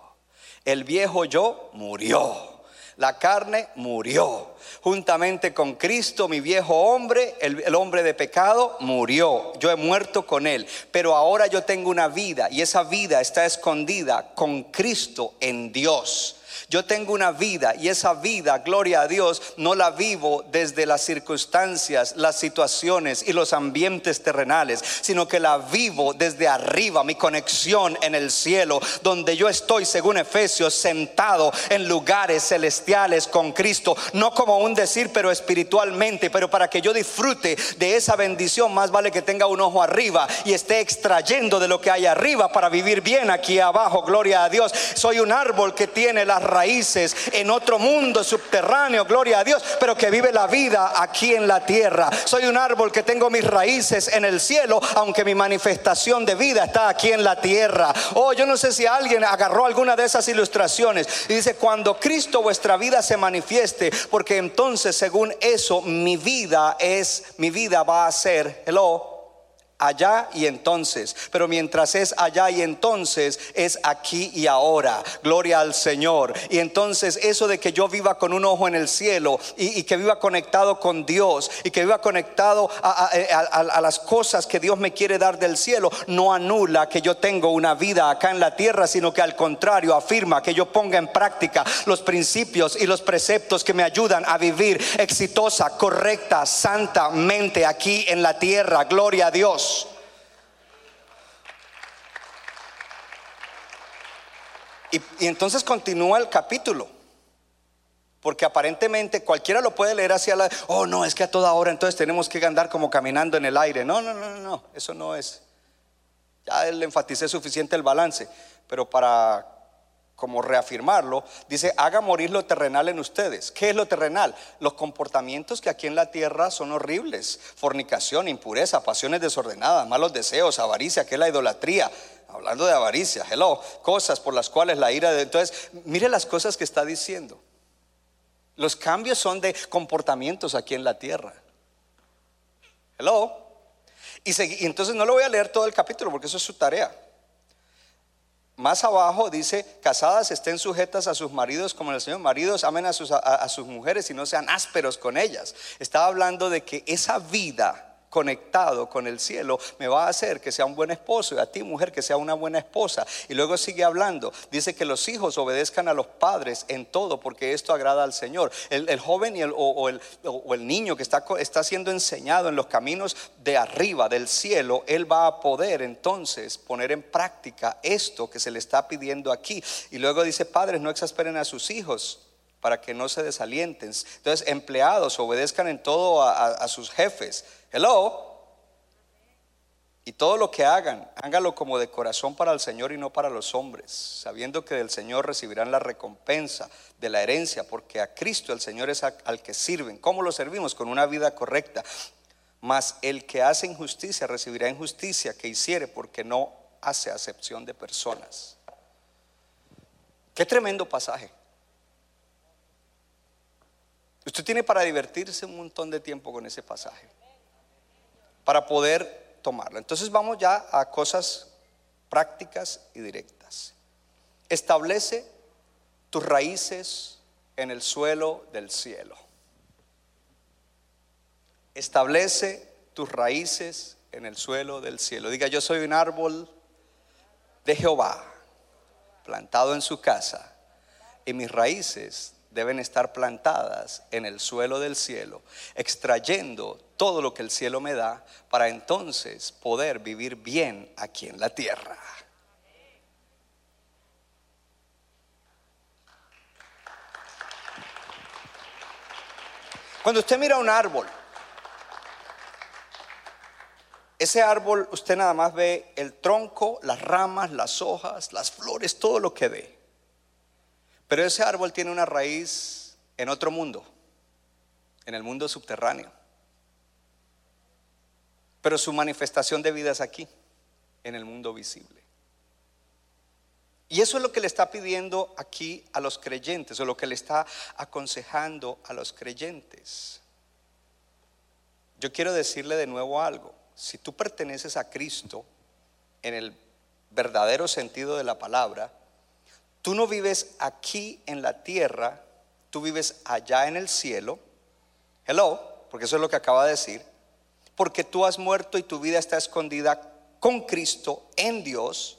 El viejo yo murió. La carne murió. Juntamente con Cristo, mi viejo hombre, el, hombre de pecado, murió. Yo he muerto con él. Pero ahora yo tengo una vida y esa vida está escondida con Cristo en Dios. Yo tengo una vida y esa vida, gloria a Dios, no la vivo desde las circunstancias, las situaciones y los ambientes terrenales, sino que la vivo desde arriba, mi conexión en el cielo, donde yo estoy, según Efesios, sentado en lugares celestiales con Cristo, no como un decir, pero espiritualmente, pero para que yo disfrute de esa bendición, más vale que tenga un ojo arriba y esté extrayendo de lo que hay arriba para vivir bien aquí abajo, gloria a Dios. Soy un árbol que tiene las raíces en otro mundo subterráneo, gloria a Dios, pero que vive la vida aquí en la tierra. Soy un árbol que tengo mis raíces en el cielo, aunque mi manifestación de vida está aquí en la tierra. Oh, yo no sé si alguien agarró alguna de esas ilustraciones y dice, cuando Cristo vuestra vida se manifieste, porque entonces según eso mi vida es, mi vida va a ser, hello, allá y entonces. Pero mientras es allá y entonces, es aquí y ahora. Gloria al Señor. Y entonces eso de que yo viva con un ojo en el cielo y, que viva conectado con Dios y que viva conectado a, a, las cosas que Dios me quiere dar del cielo, no anula que yo tengo una vida acá en la tierra, sino que al contrario afirma que yo ponga en práctica los principios y los preceptos que me ayudan a vivir exitosa, correcta, santamente aquí en la tierra. Gloria a Dios. Y, entonces continúa el capítulo. Porque aparentemente cualquiera lo puede leer hacia la... Oh, no, es que a toda hora entonces tenemos que andar como caminando en el aire. No, no, no, no, no, eso no es. Ya le enfaticé suficiente el balance. Pero para como reafirmarlo, dice, haga morir lo terrenal en ustedes. ¿Qué es lo terrenal? Los comportamientos que aquí en la tierra son horribles. Fornicación, impureza, pasiones desordenadas, malos deseos, avaricia, que es la idolatría. Hablando de avaricia, hello, cosas por las cuales la ira de... Entonces, mire las cosas que está diciendo. Los cambios son de comportamientos aquí en la tierra. Hello. Y, entonces no lo voy a leer todo el capítulo porque eso es su tarea. Más abajo dice, casadas estén sujetas a sus maridos como el Señor, maridos amen a sus, a sus mujeres y no sean ásperos con ellas. Estaba hablando de que esa vida conectado con el cielo, me va a hacer que sea un buen esposo y a ti mujer que sea una buena esposa. Y luego sigue hablando, dice que los hijos obedezcan a los padres en todo porque esto agrada al Señor. El, joven y el, o, el, o, el, niño que está, está siendo enseñado en los caminos de arriba, del cielo, él va a poder entonces poner en práctica esto que se le está pidiendo aquí. Y luego dice, padres, no exasperen a sus hijos para que no se desalienten. Entonces, empleados, obedezcan en todo a, sus jefes. Hello. Y todo lo que hagan, hágalo como de corazón para el Señor y no para los hombres, sabiendo que del Señor recibirán la recompensa de la herencia, porque a Cristo el Señor es al que sirven. ¿Cómo lo servimos? Con una vida correcta. Mas el que hace injusticia recibirá injusticia que hiciere, porque no hace acepción de personas. Qué tremendo pasaje. Usted tiene para divertirse un montón de tiempo con ese pasaje, para poder tomarlo. Entonces vamos ya a cosas prácticas y directas. Establece tus raíces en el suelo del cielo. Establece tus raíces en el suelo del cielo. Diga, yo soy un árbol de Jehová, plantado en su casa, y mis raíces deben estar plantadas en el suelo del cielo, extrayendo todo lo que el cielo me da para entonces poder vivir bien aquí en la tierra. Cuando usted mira un árbol, ese árbol usted nada más ve el tronco, las ramas, las hojas, las flores, todo lo que ve. Pero ese árbol tiene una raíz en otro mundo, en el mundo subterráneo. Pero su manifestación de vida es aquí, en el mundo visible. Y eso es lo que le está pidiendo aquí a los creyentes, o lo que le está aconsejando a los creyentes. Yo quiero decirle de nuevo algo. Si tú perteneces a Cristo en el verdadero sentido de la palabra, Tú no vives aquí en la tierra, tú vives allá en el cielo. Hello, porque eso es lo que acaba de decir. Porque tú has muerto y tu vida está escondida con Cristo en Dios.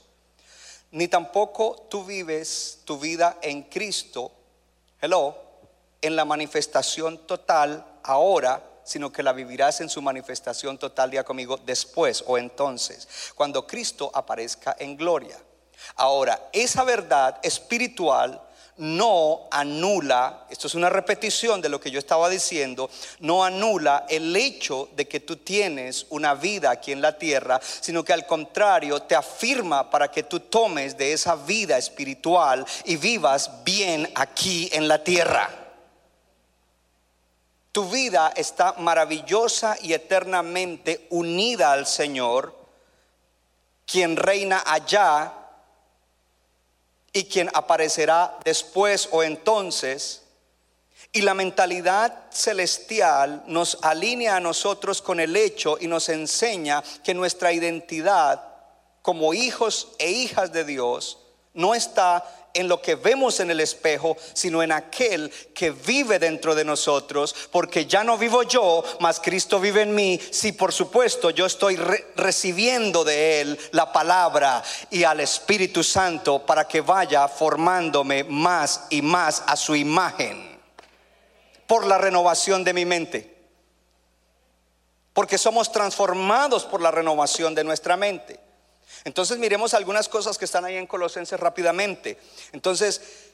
Ni tampoco tú vives tu vida en Cristo. Hello, en la manifestación total ahora sino que la vivirás en su manifestación total, día conmigo, después o entonces, cuando Cristo aparezca en gloria. Ahora, esa verdad espiritual no anula, esto es una repetición de lo que yo estaba diciendo, no anula el hecho de que tú tienes una vida aquí en la tierra, sino que al contrario te afirma para que tú tomes de esa vida espiritual y vivas bien aquí en la tierra. Tu vida está maravillosa y eternamente unida al Señor, quien reina allá y quien aparecerá después o entonces. Y la mentalidad celestial nos alinea a nosotros con el hecho y nos enseña que nuestra identidad como hijos e hijas de Dios no está en lo que vemos en el espejo, sino en aquel que vive dentro de nosotros, porque ya no vivo yo, mas Cristo vive en mí. Si por supuesto yo estoy recibiendo de Él la palabra y al Espíritu Santo para que vaya formándome más y más a su imagen, por la renovación de mi mente. Porque somos transformados por la renovación de nuestra mente. Entonces miremos algunas cosas que están ahí en Colosenses rápidamente. Entonces,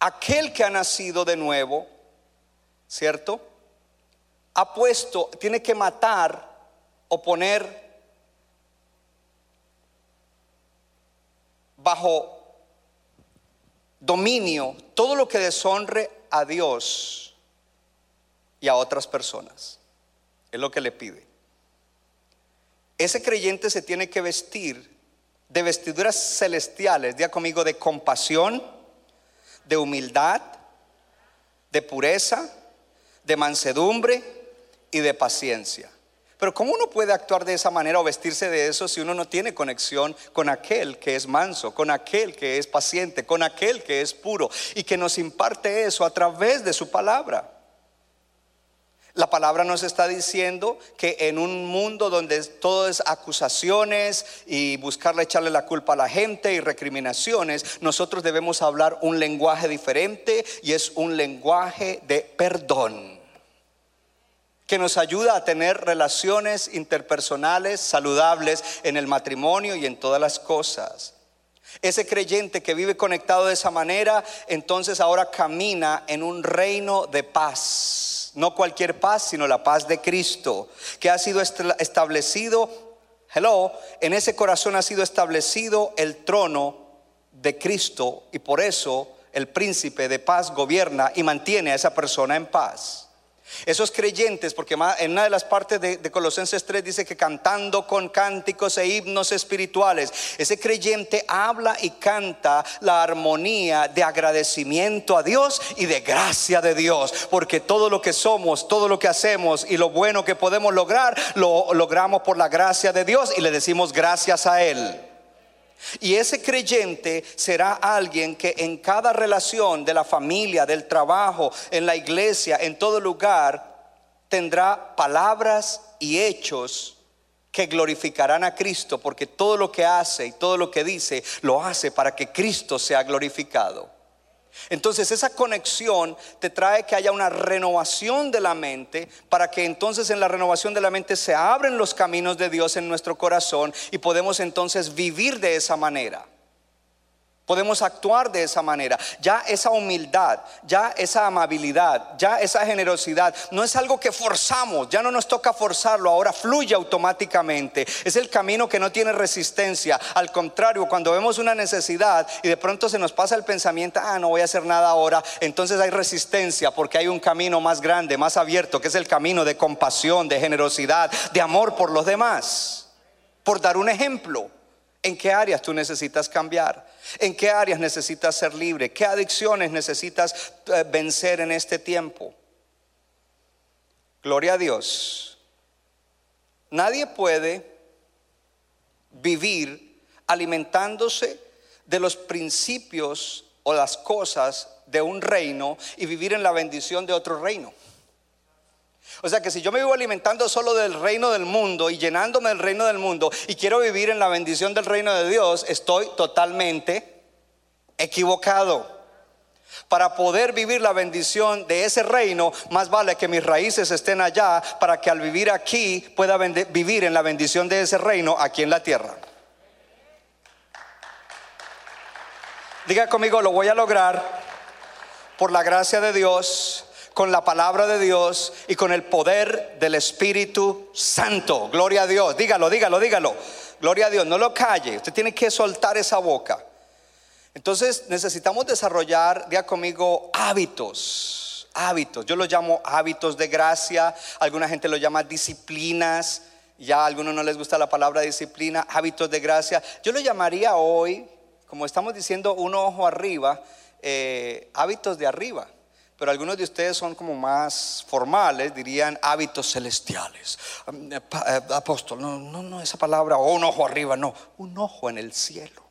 aquel que ha nacido de nuevo, ¿cierto? Ha puesto, tiene que matar o poner bajo dominio todo lo que deshonre a Dios y a otras personas. Es lo que le pide ese creyente se tiene que vestir de vestiduras celestiales, día conmigo, de compasión, de humildad, de pureza, de mansedumbre y de paciencia. Pero ¿cómo uno puede actuar de esa manera o vestirse de eso si uno no tiene conexión con aquel que es manso, con aquel que es paciente, con aquel que es puro y que nos imparte eso a través de su palabra? La palabra nos está diciendo que en un mundo donde todo es acusaciones y buscarle echarle la culpa a la gente y recriminaciones, nosotros debemos hablar un lenguaje diferente y es un lenguaje de perdón que nos ayuda a tener relaciones interpersonales saludables en el matrimonio y en todas las cosas. Ese creyente que vive conectado de esa manera, entonces ahora camina en un reino de paz no cualquier paz, sino la paz de Cristo, que ha sido establecido, hello, en ese corazón ha sido establecido el trono de Cristo y por eso el príncipe de paz gobierna y mantiene a esa persona en paz. Esos creyentes, porque en una de las partes de, Colosenses 3 dice que cantando con cánticos e himnos espirituales, ese creyente habla y canta la armonía de agradecimiento a Dios y de gracia de Dios, porque todo lo que somos, todo lo que hacemos y lo bueno que podemos lograr, lo logramos por la gracia de Dios y le decimos gracias a Él. Y ese creyente será alguien que en cada relación de la familia, del trabajo, en la iglesia, en todo lugar, tendrá palabras y hechos que glorificarán a Cristo, porque todo lo que hace y todo lo que dice lo hace para que Cristo sea glorificado. Entonces esa conexión te trae que haya una renovación de la mente para que entonces en la renovación de la mente se abren los caminos de Dios en nuestro corazón y podemos entonces vivir de esa manera. Podemos actuar de esa manera. Ya esa humildad, ya esa amabilidad, ya esa generosidad, no es algo que forzamos, ya no nos toca forzarlo, ahora fluye automáticamente. Es el camino que no tiene resistencia. Al contrario, cuando vemos una necesidad y de pronto se nos pasa el pensamiento, ah, no voy a hacer nada ahora, entonces hay resistencia porque hay un camino más grande, más abierto, que es el camino de compasión, de generosidad, de amor por los demás. Por dar un ejemplo. ¿En qué áreas tú necesitas cambiar? ¿En qué áreas necesitas ser libre? ¿Qué adicciones necesitas eh, vencer en este tiempo? Gloria a Dios. Nadie puede vivir alimentándose de los principios o las cosas de un reino y vivir en la bendición de otro reino. O sea que si yo me vivo alimentando solo del reino del mundo y llenándome del reino del mundo y quiero vivir en la bendición del reino de Dios, estoy totalmente equivocado. Para poder vivir la bendición de ese reino, más vale que mis raíces estén allá para que al vivir aquí pueda vivir en la bendición de ese reino aquí en la tierra. Diga conmigo, lo voy a lograr por la gracia de Dios, con la palabra de Dios y con el poder del Espíritu Santo. Gloria a Dios. Dígalo, dígalo, dígalo. Gloria a Dios. No lo calle. Usted tiene que soltar esa boca. Entonces necesitamos desarrollar, diga conmigo, hábitos. Hábitos. Yo los llamo hábitos de gracia. Alguna gente lo llama disciplinas. Ya a algunos no les gusta la palabra disciplina. Hábitos de gracia. Yo lo llamaría hoy como estamos diciendo, un ojo arriba, eh, hábitos de arriba. Pero algunos de ustedes son como más formales, dirían hábitos celestiales. Eh, eh, apóstol, no, no, no, esa palabra, o un ojo arriba, no, un ojo en el cielo.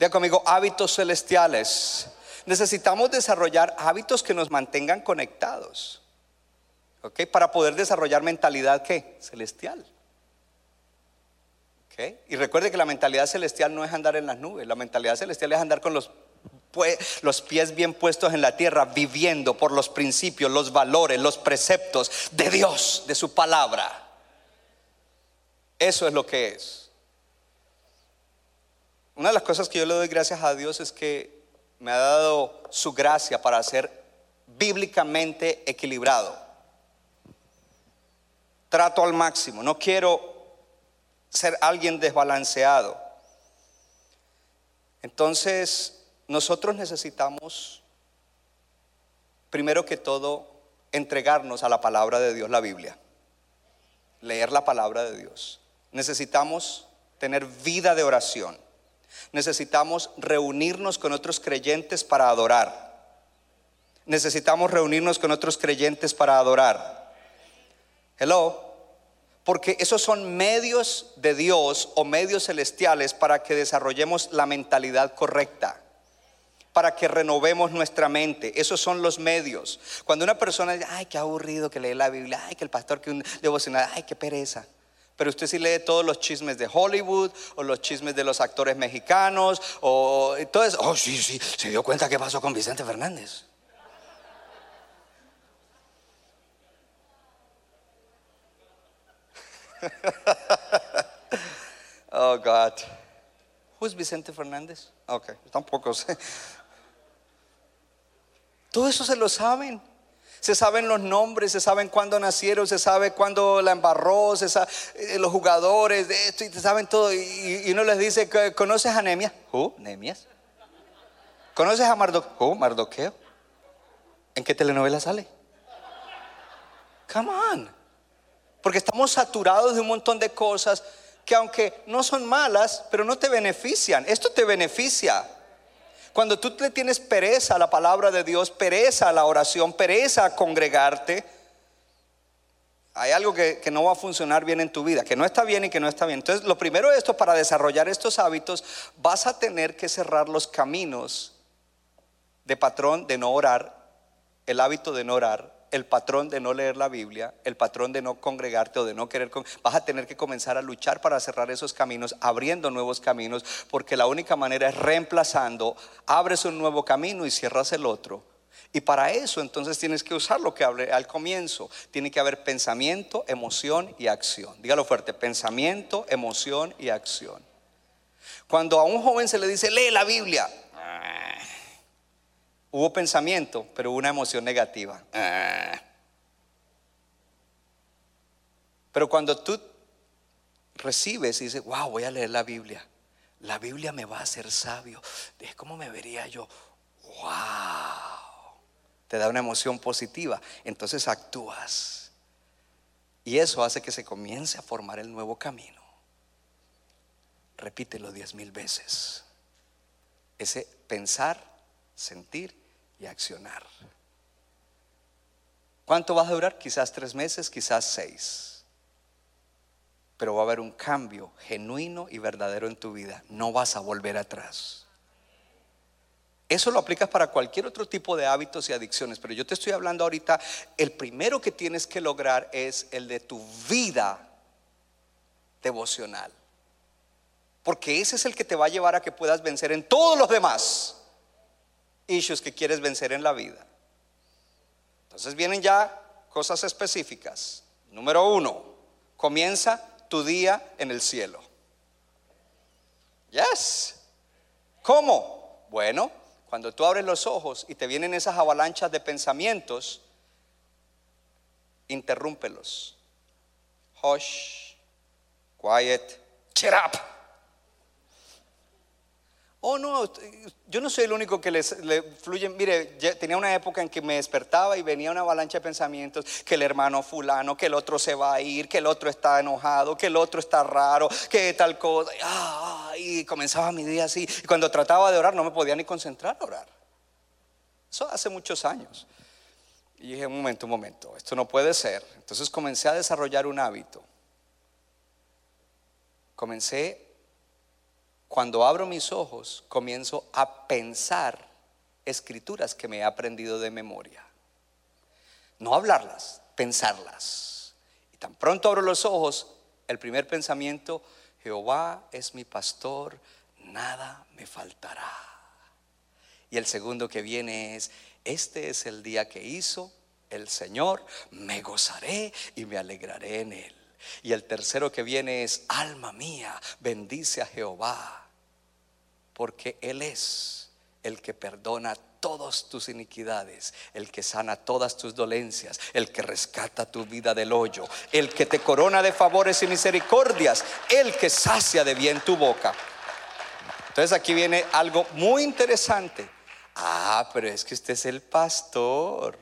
Diga conmigo, hábitos celestiales. Necesitamos desarrollar hábitos que nos mantengan conectados. ¿Ok? Para poder desarrollar mentalidad, ¿qué? Celestial. Y recuerde que la mentalidad celestial no es andar en las nubes, la mentalidad celestial es andar con los, los pies bien puestos en la tierra, viviendo por los principios, los valores, los preceptos de Dios, de su palabra. Eso es lo que es. Una de las cosas que yo le doy gracias a Dios es que me ha dado su gracia para ser bíblicamente equilibrado. Trato al máximo. No quiero ser alguien desbalanceado. Entonces, nosotros necesitamos, primero que todo, entregarnos a la palabra de Dios, la Biblia. Leer la palabra de Dios. Necesitamos tener vida de oración. Necesitamos reunirnos con otros creyentes para adorar. Necesitamos reunirnos con otros creyentes para adorar. Hello porque esos son medios de Dios o medios celestiales para que desarrollemos la mentalidad correcta, para que renovemos nuestra mente. Esos son los medios. Cuando una persona dice, ay, qué aburrido que lee la Biblia, ay, que el pastor que un devocional, ay, qué pereza. Pero usted sí lee todos los chismes de Hollywood o los chismes de los actores mexicanos o todo eso. Oh, sí, sí, se dio cuenta qué pasó con Vicente Fernández. oh, God. Who's Vicente Fernández? Ok, tampoco sé. Todo eso se lo saben. Se saben los nombres, se saben cuándo nacieron, se sabe cuándo la embarró, se sabe, eh, los jugadores esto y se saben todo. Y, uno les dice, ¿conoces a Nemias? ¿Who? ¿Nemias? ¿Conoces a Mardoqueo? ¿Mardoqueo? ¿En qué telenovela sale? Come on. Porque estamos saturados de un montón de cosas que aunque no son malas, pero no te benefician. Esto te beneficia. Cuando tú le tienes pereza a la palabra de Dios, pereza a la oración, pereza a congregarte, hay algo que, no va a funcionar bien en tu vida, que no está bien y que no está bien. Entonces, lo primero de esto, para desarrollar estos hábitos, vas a tener que cerrar los caminos de patrón de no orar, el hábito de no orar, el patrón de no leer la Biblia, el patrón de no congregarte o de no querer, vas a tener que comenzar a luchar para cerrar esos caminos, abriendo nuevos caminos, porque la única manera es reemplazando, abres un nuevo camino y cierras el otro. Y para eso entonces tienes que usar lo que hablé al comienzo. Tiene que haber pensamiento, emoción y acción. Dígalo fuerte, pensamiento, emoción y acción. Cuando a un joven se le dice, lee la Biblia, Hubo pensamiento, pero hubo una emoción negativa. Ah. Pero cuando tú recibes y dices, wow, voy a leer la Biblia, la Biblia me va a hacer sabio. Es como me vería yo, wow. Te da una emoción positiva, entonces actúas. Y eso hace que se comience a formar el nuevo camino. Repítelo diez mil veces. Ese pensar, sentir y accionar. ¿Cuánto va a durar? Quizás tres meses, quizás seis. pero va a haber un cambio genuino y verdadero en tu vida. No vas a volver atrás. Eso lo aplicas para cualquier otro tipo de hábitos y adicciones, pero yo te estoy hablando ahorita, el primero que tienes que lograr es el de tu vida devocional. Porque ese es el que te va a llevar a que puedas vencer en todos los demás issues que quieres vencer en la vida. Entonces vienen ya cosas específicas. Número uno, comienza tu día en el cielo. Yes. ¿Cómo? Bueno, cuando tú abres los ojos y te vienen esas avalanchas de pensamientos, interrúmpelos. Hush, quiet, shut up. Oh, no, yo no soy el único que les, le fluye. Mire, tenía una época en que me despertaba y venía una avalancha de pensamientos: que el hermano Fulano, que el otro se va a ir, que el otro está enojado, que el otro está raro, que tal cosa. Y comenzaba mi día así. Y cuando trataba de orar, no me podía ni concentrar a orar. Eso hace muchos años. Y dije: un momento, un momento, esto no puede ser. Entonces comencé a desarrollar un hábito. Comencé cuando abro mis ojos, comienzo a pensar escrituras que me he aprendido de memoria. No hablarlas, pensarlas. Y tan pronto abro los ojos, el primer pensamiento, Jehová es mi pastor, nada me faltará. Y el segundo que viene es, este es el día que hizo el Señor, me gozaré y me alegraré en él. Y el tercero que viene es, alma mía, bendice a Jehová, porque Él es el que perdona todas tus iniquidades, el que sana todas tus dolencias, el que rescata tu vida del hoyo, el que te corona de favores y misericordias, el que sacia de bien tu boca. Entonces aquí viene algo muy interesante. Ah, pero es que usted es el pastor.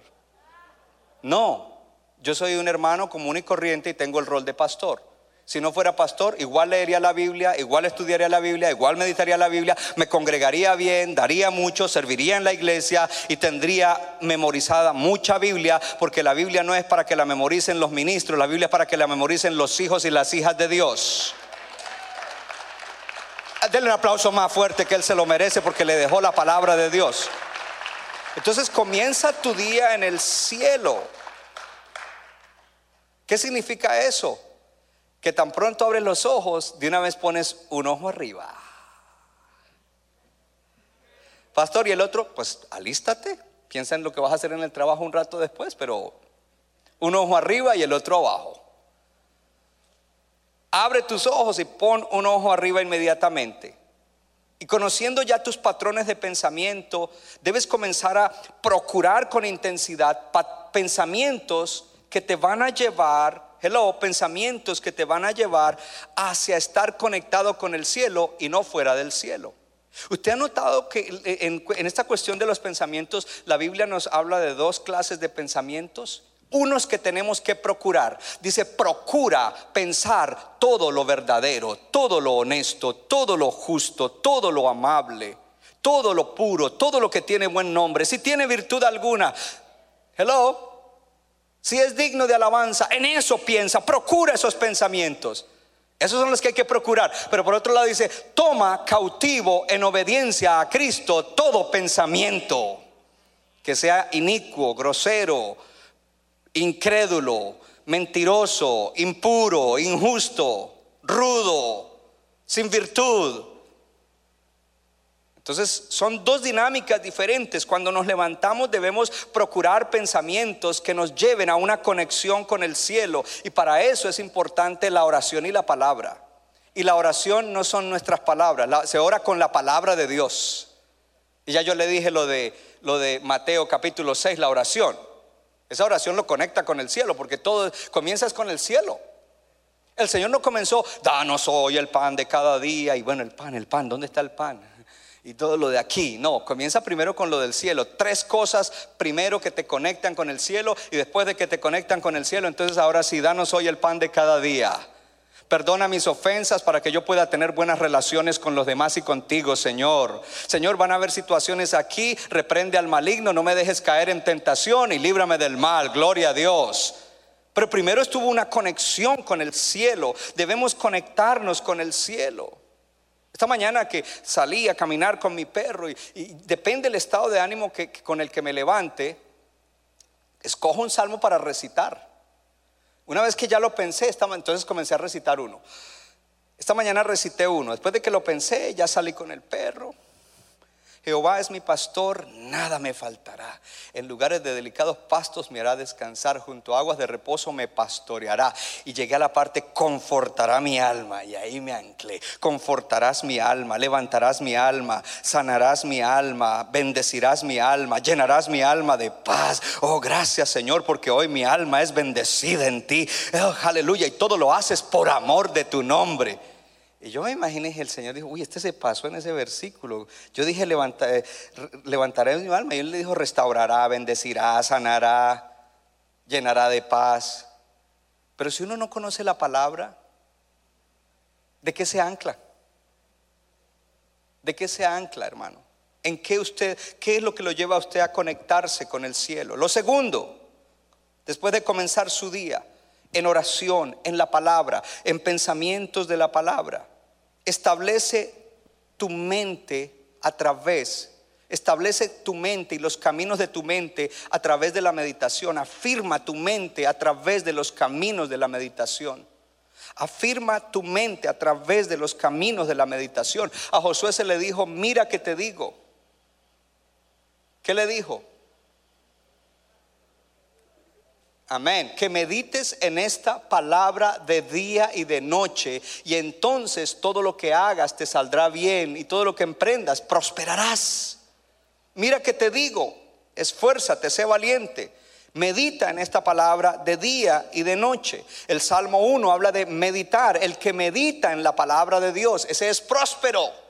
No, yo soy un hermano común y corriente y tengo el rol de pastor. Si no fuera pastor, igual leería la Biblia, igual estudiaría la Biblia, igual meditaría la Biblia, me congregaría bien, daría mucho, serviría en la iglesia y tendría memorizada mucha Biblia, porque la Biblia no es para que la memoricen los ministros, la Biblia es para que la memoricen los hijos y las hijas de Dios. Denle un aplauso más fuerte que Él se lo merece porque le dejó la palabra de Dios. Entonces comienza tu día en el cielo. ¿Qué significa eso? Que tan pronto abres los ojos, de una vez pones un ojo arriba. Pastor, y el otro, pues alístate, piensa en lo que vas a hacer en el trabajo un rato después, pero un ojo arriba y el otro abajo. Abre tus ojos y pon un ojo arriba inmediatamente. Y conociendo ya tus patrones de pensamiento, debes comenzar a procurar con intensidad pensamientos que te van a llevar, hello, pensamientos que te van a llevar hacia estar conectado con el cielo y no fuera del cielo. Usted ha notado que en, en, esta cuestión de los pensamientos, la Biblia nos habla de dos clases de pensamientos. Unos que tenemos que procurar. Dice, procura pensar todo lo verdadero, todo lo honesto, todo lo justo, todo lo amable, todo lo puro, todo lo que tiene buen nombre. Si tiene virtud alguna, hello, si es digno de alabanza, en eso piensa, procura esos pensamientos. Esos son los que hay que procurar. Pero por otro lado dice, toma cautivo en obediencia a Cristo todo pensamiento que sea inicuo, grosero, incrédulo, mentiroso, impuro, injusto, rudo, sin virtud entonces son dos dinámicas diferentes. Cuando nos levantamos debemos procurar pensamientos que nos lleven a una conexión con el cielo. Y para eso es importante la oración y la palabra. Y la oración no son nuestras palabras, se ora con la palabra de Dios. Y ya yo le dije lo de, lo de Mateo capítulo 6, la oración. Esa oración lo conecta con el cielo, porque todo comienzas con el cielo. El Señor no comenzó, danos hoy el pan de cada día. Y bueno, el pan, el pan, ¿dónde está el pan? Y todo lo de aquí. No, comienza primero con lo del cielo. Tres cosas primero que te conectan con el cielo y después de que te conectan con el cielo, entonces ahora sí, danos hoy el pan de cada día. Perdona mis ofensas para que yo pueda tener buenas relaciones con los demás y contigo, Señor. Señor, van a haber situaciones aquí. Reprende al maligno, no me dejes caer en tentación y líbrame del mal. Gloria a Dios. Pero primero estuvo una conexión con el cielo. Debemos conectarnos con el cielo. Esta mañana que salí a caminar con mi perro y, depende del estado de ánimo que, con el que me levante, escojo un salmo para recitar. Una vez que ya lo pensé, entonces comencé a recitar uno. Esta mañana recité uno. Después de que lo pensé, ya salí con el perro. Jehová es mi pastor, nada me faltará. En lugares de delicados pastos me hará descansar, junto a aguas de reposo me pastoreará. Y llegué a la parte, confortará mi alma, y ahí me anclé. Confortarás mi alma, levantarás mi alma, sanarás mi alma, bendecirás mi alma, llenarás mi alma de paz. Oh, gracias Señor, porque hoy mi alma es bendecida en ti. Oh, aleluya, y todo lo haces por amor de tu nombre. Y yo me imaginé que el Señor dijo, uy, este se pasó en ese versículo. Yo dije, "Levanta- eh, levantaré mi alma. Y él le dijo, restaurará, bendecirá, sanará, llenará de paz. Pero si uno no conoce la palabra, ¿de qué se ancla? ¿De qué se ancla, hermano? ¿En qué usted, qué es lo que lo lleva a usted a conectarse con el cielo? Lo segundo, después de comenzar su día, en oración, en la palabra, en pensamientos de la palabra, establece tu mente a través, establece tu mente y los caminos de tu mente a través de la meditación, afirma tu mente a través de los caminos de la meditación. Afirma tu mente a través de los caminos de la meditación. A Josué se le dijo, mira que te digo. ¿Qué le dijo? Amén. Que medites en esta palabra de día y de noche y entonces todo lo que hagas te saldrá bien y todo lo que emprendas prosperarás. Mira que te digo, esfuérzate, sé valiente. Medita en esta palabra de día y de noche. El Salmo 1 habla de meditar. El que medita en la palabra de Dios, ese es próspero.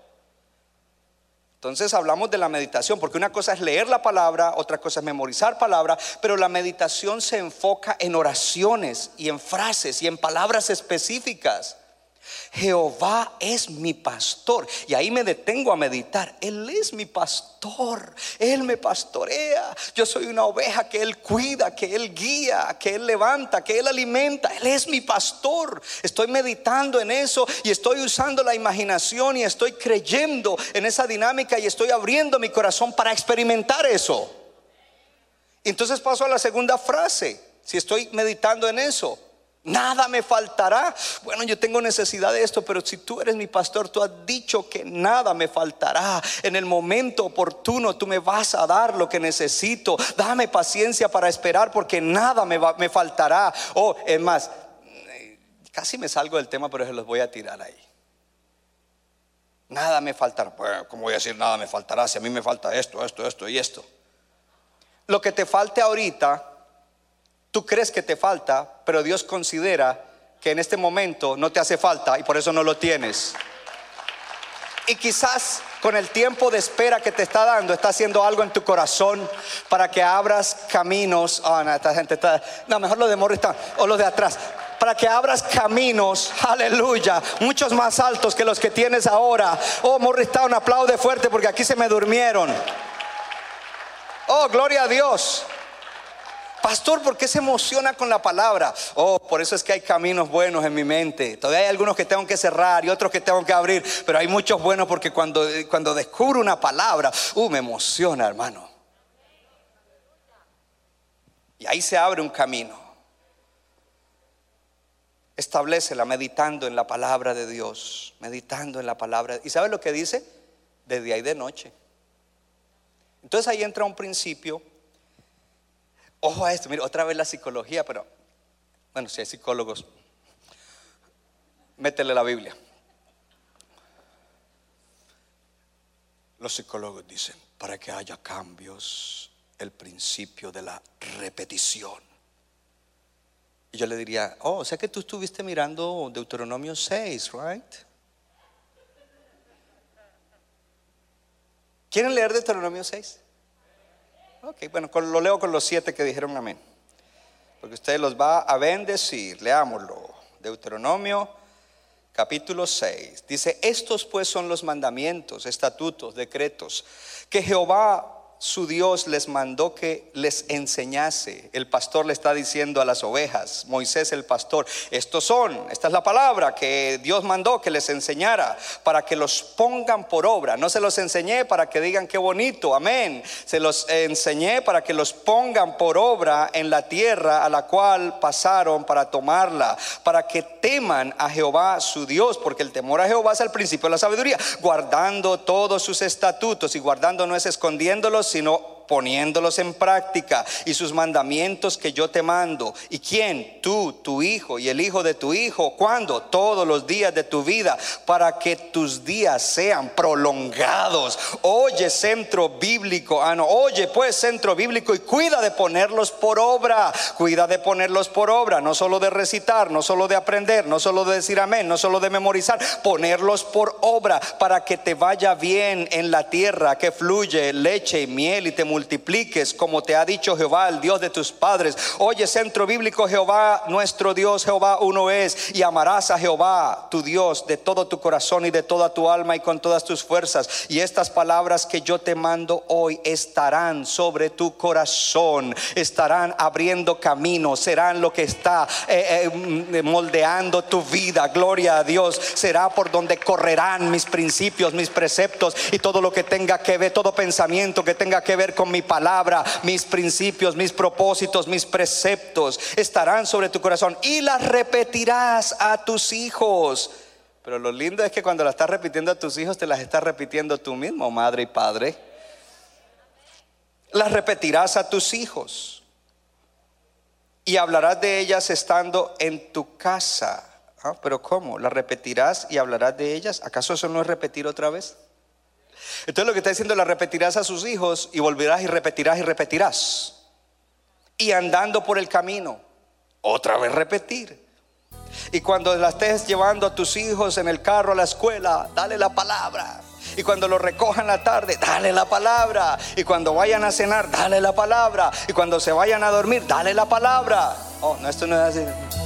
Entonces hablamos de la meditación, porque una cosa es leer la palabra, otra cosa es memorizar palabra, pero la meditación se enfoca en oraciones y en frases y en palabras específicas. Jehová es mi pastor. Y ahí me detengo a meditar. Él es mi pastor. Él me pastorea. Yo soy una oveja que Él cuida, que Él guía, que Él levanta, que Él alimenta. Él es mi pastor. Estoy meditando en eso y estoy usando la imaginación y estoy creyendo en esa dinámica y estoy abriendo mi corazón para experimentar eso. Entonces paso a la segunda frase. Si estoy meditando en eso. Nada me faltará. Bueno, yo tengo necesidad de esto, pero si tú eres mi pastor, tú has dicho que nada me faltará. En el momento oportuno tú me vas a dar lo que necesito. Dame paciencia para esperar porque nada me, va- me faltará. Oh, es más, casi me salgo del tema, pero se los voy a tirar ahí. Nada me faltará. Bueno, ¿cómo voy a decir nada me faltará si a mí me falta esto, esto, esto y esto? Lo que te falte ahorita Tú crees que te falta, pero Dios considera que en este momento no te hace falta y por eso no lo tienes. Y quizás con el tiempo de espera que te está dando, está haciendo algo en tu corazón para que abras caminos. Ah, no, esta gente está. No, mejor lo de Morristown o los de atrás. Para que abras caminos, aleluya, muchos más altos que los que tienes ahora. Oh, Morristown, aplaude fuerte porque aquí se me durmieron. Oh, gloria a Dios. Pastor, ¿por qué se emociona con la palabra? Oh, por eso es que hay caminos buenos en mi mente. Todavía hay algunos que tengo que cerrar y otros que tengo que abrir, pero hay muchos buenos porque cuando, cuando descubro una palabra, uh, me emociona, hermano. Y ahí se abre un camino. Establecela meditando en la palabra de Dios, meditando en la palabra. ¿Y sabe lo que dice? De día y de noche. Entonces ahí entra un principio Ojo a esto, mira, otra vez la psicología, pero bueno, si hay psicólogos, métele la Biblia. Los psicólogos dicen, para que haya cambios, el principio de la repetición. Y yo le diría, oh, o sea que tú estuviste mirando Deuteronomio 6, right? ¿Quieren leer Deuteronomio 6? Ok, bueno, lo leo con los siete que dijeron amén. Porque usted los va a bendecir. Leámoslo. Deuteronomio capítulo 6. Dice, estos pues son los mandamientos, estatutos, decretos que Jehová su Dios les mandó que les enseñase. El pastor le está diciendo a las ovejas, Moisés el pastor, estos son, esta es la palabra que Dios mandó que les enseñara para que los pongan por obra. No se los enseñé para que digan qué bonito, amén. Se los enseñé para que los pongan por obra en la tierra a la cual pasaron para tomarla, para que teman a Jehová su Dios, porque el temor a Jehová es el principio de la sabiduría, guardando todos sus estatutos y guardando no es escondiéndolos sino poniéndolos en práctica y sus mandamientos que yo te mando. ¿Y quién? Tú, tu hijo y el hijo de tu hijo. ¿Cuándo? Todos los días de tu vida para que tus días sean prolongados. Oye, centro bíblico. Ah, no. Oye, pues, centro bíblico y cuida de ponerlos por obra. Cuida de ponerlos por obra. No solo de recitar, no solo de aprender, no solo de decir amén, no solo de memorizar. Ponerlos por obra para que te vaya bien en la tierra, que fluye leche y miel y te multipliques como te ha dicho Jehová, el Dios de tus padres. Oye, centro bíblico, Jehová, nuestro Dios, Jehová uno es, y amarás a Jehová, tu Dios, de todo tu corazón y de toda tu alma y con todas tus fuerzas. Y estas palabras que yo te mando hoy estarán sobre tu corazón, estarán abriendo camino, serán lo que está eh, eh, moldeando tu vida. Gloria a Dios, será por donde correrán mis principios, mis preceptos y todo lo que tenga que ver, todo pensamiento que tenga que ver con mi palabra, mis principios, mis propósitos, mis preceptos estarán sobre tu corazón y las repetirás a tus hijos. Pero lo lindo es que cuando las estás repitiendo a tus hijos, te las estás repitiendo tú mismo, madre y padre. Las repetirás a tus hijos y hablarás de ellas estando en tu casa. Ah, pero ¿cómo? ¿Las repetirás y hablarás de ellas? ¿Acaso eso no es repetir otra vez? Entonces lo que está diciendo, la repetirás a sus hijos y volverás y repetirás y repetirás. Y andando por el camino, otra vez repetir. Y cuando la estés llevando a tus hijos en el carro a la escuela, dale la palabra. Y cuando lo recojan la tarde, dale la palabra. Y cuando vayan a cenar, dale la palabra. Y cuando se vayan a dormir, dale la palabra. Oh, no, esto no es así.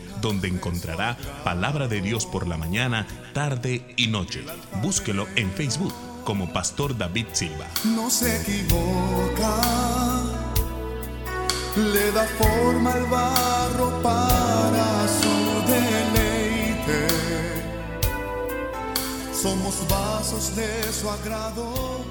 donde encontrará palabra de Dios por la mañana, tarde y noche. Búsquelo en Facebook como Pastor David Silva. No se equivoca, le da forma al barro para su deleite. Somos vasos de su agrado